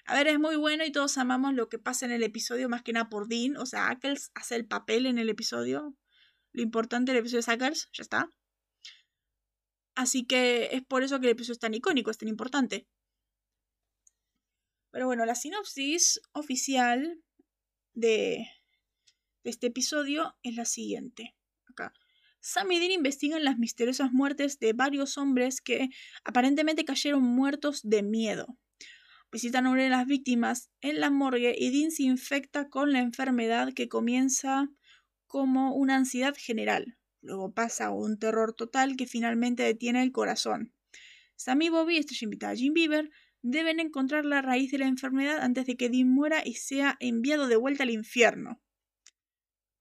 A ver, es muy bueno y todos amamos lo que pasa en el episodio, más que nada por Dean. O sea, Ackles hace el papel en el episodio. Lo importante del episodio de Sackers, ya está. Así que es por eso que el episodio es tan icónico, es tan importante. Pero bueno, la sinopsis oficial de, de este episodio es la siguiente. Acá. Sam y Dean investigan las misteriosas muertes de varios hombres que aparentemente cayeron muertos de miedo. Visitan a una de las víctimas en la morgue y Dean se infecta con la enfermedad que comienza como una ansiedad general. Luego pasa un terror total que finalmente detiene el corazón. Sam y Bobby, estrella invitada a Jim Beaver, deben encontrar la raíz de la enfermedad antes de que Dean muera y sea enviado de vuelta al infierno.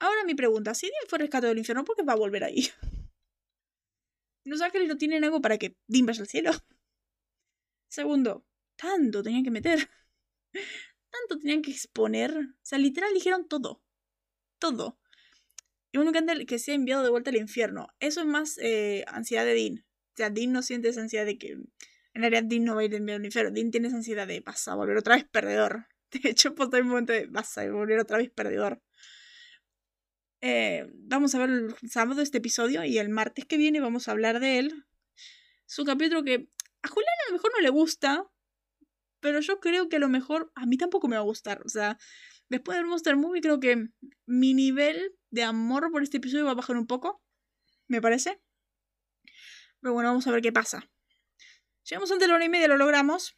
Ahora mi pregunta, si Dean fue rescatado del infierno, ¿por qué va a volver ahí? ¿Los ángeles no tienen algo para que Dean vaya al cielo? Segundo, tanto tenían que meter. Tanto tenían que exponer. O sea, literal dijeron todo. Todo. Y uno que, que sea enviado de vuelta al infierno. Eso es más eh, ansiedad de Dean. O sea, Dean no siente esa ansiedad de que. En realidad, Dean no va a ir enviado al infierno. Dean tiene esa ansiedad de vas a volver otra vez perdedor. De hecho, pues hay un momento de vas a volver otra vez perdedor. Eh, vamos a ver el sábado este episodio y el martes que viene vamos a hablar de él. Es un capítulo que a Julián a lo mejor no le gusta, pero yo creo que a lo mejor a mí tampoco me va a gustar. O sea, después del Monster Movie creo que mi nivel de amor por este episodio va a bajar un poco, me parece. Pero bueno, vamos a ver qué pasa. Llegamos antes de la hora y media, lo logramos.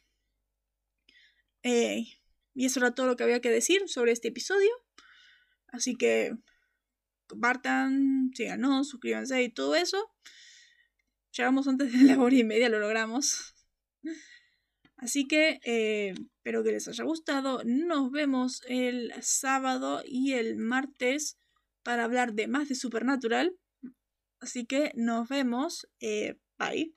Eh, y eso era todo lo que había que decir sobre este episodio. Así que compartan, síganos, suscríbanse y todo eso. Llegamos antes de la hora y media, lo logramos. Así que eh, espero que les haya gustado. Nos vemos el sábado y el martes para hablar de más de Supernatural. Así que nos vemos. Eh, bye.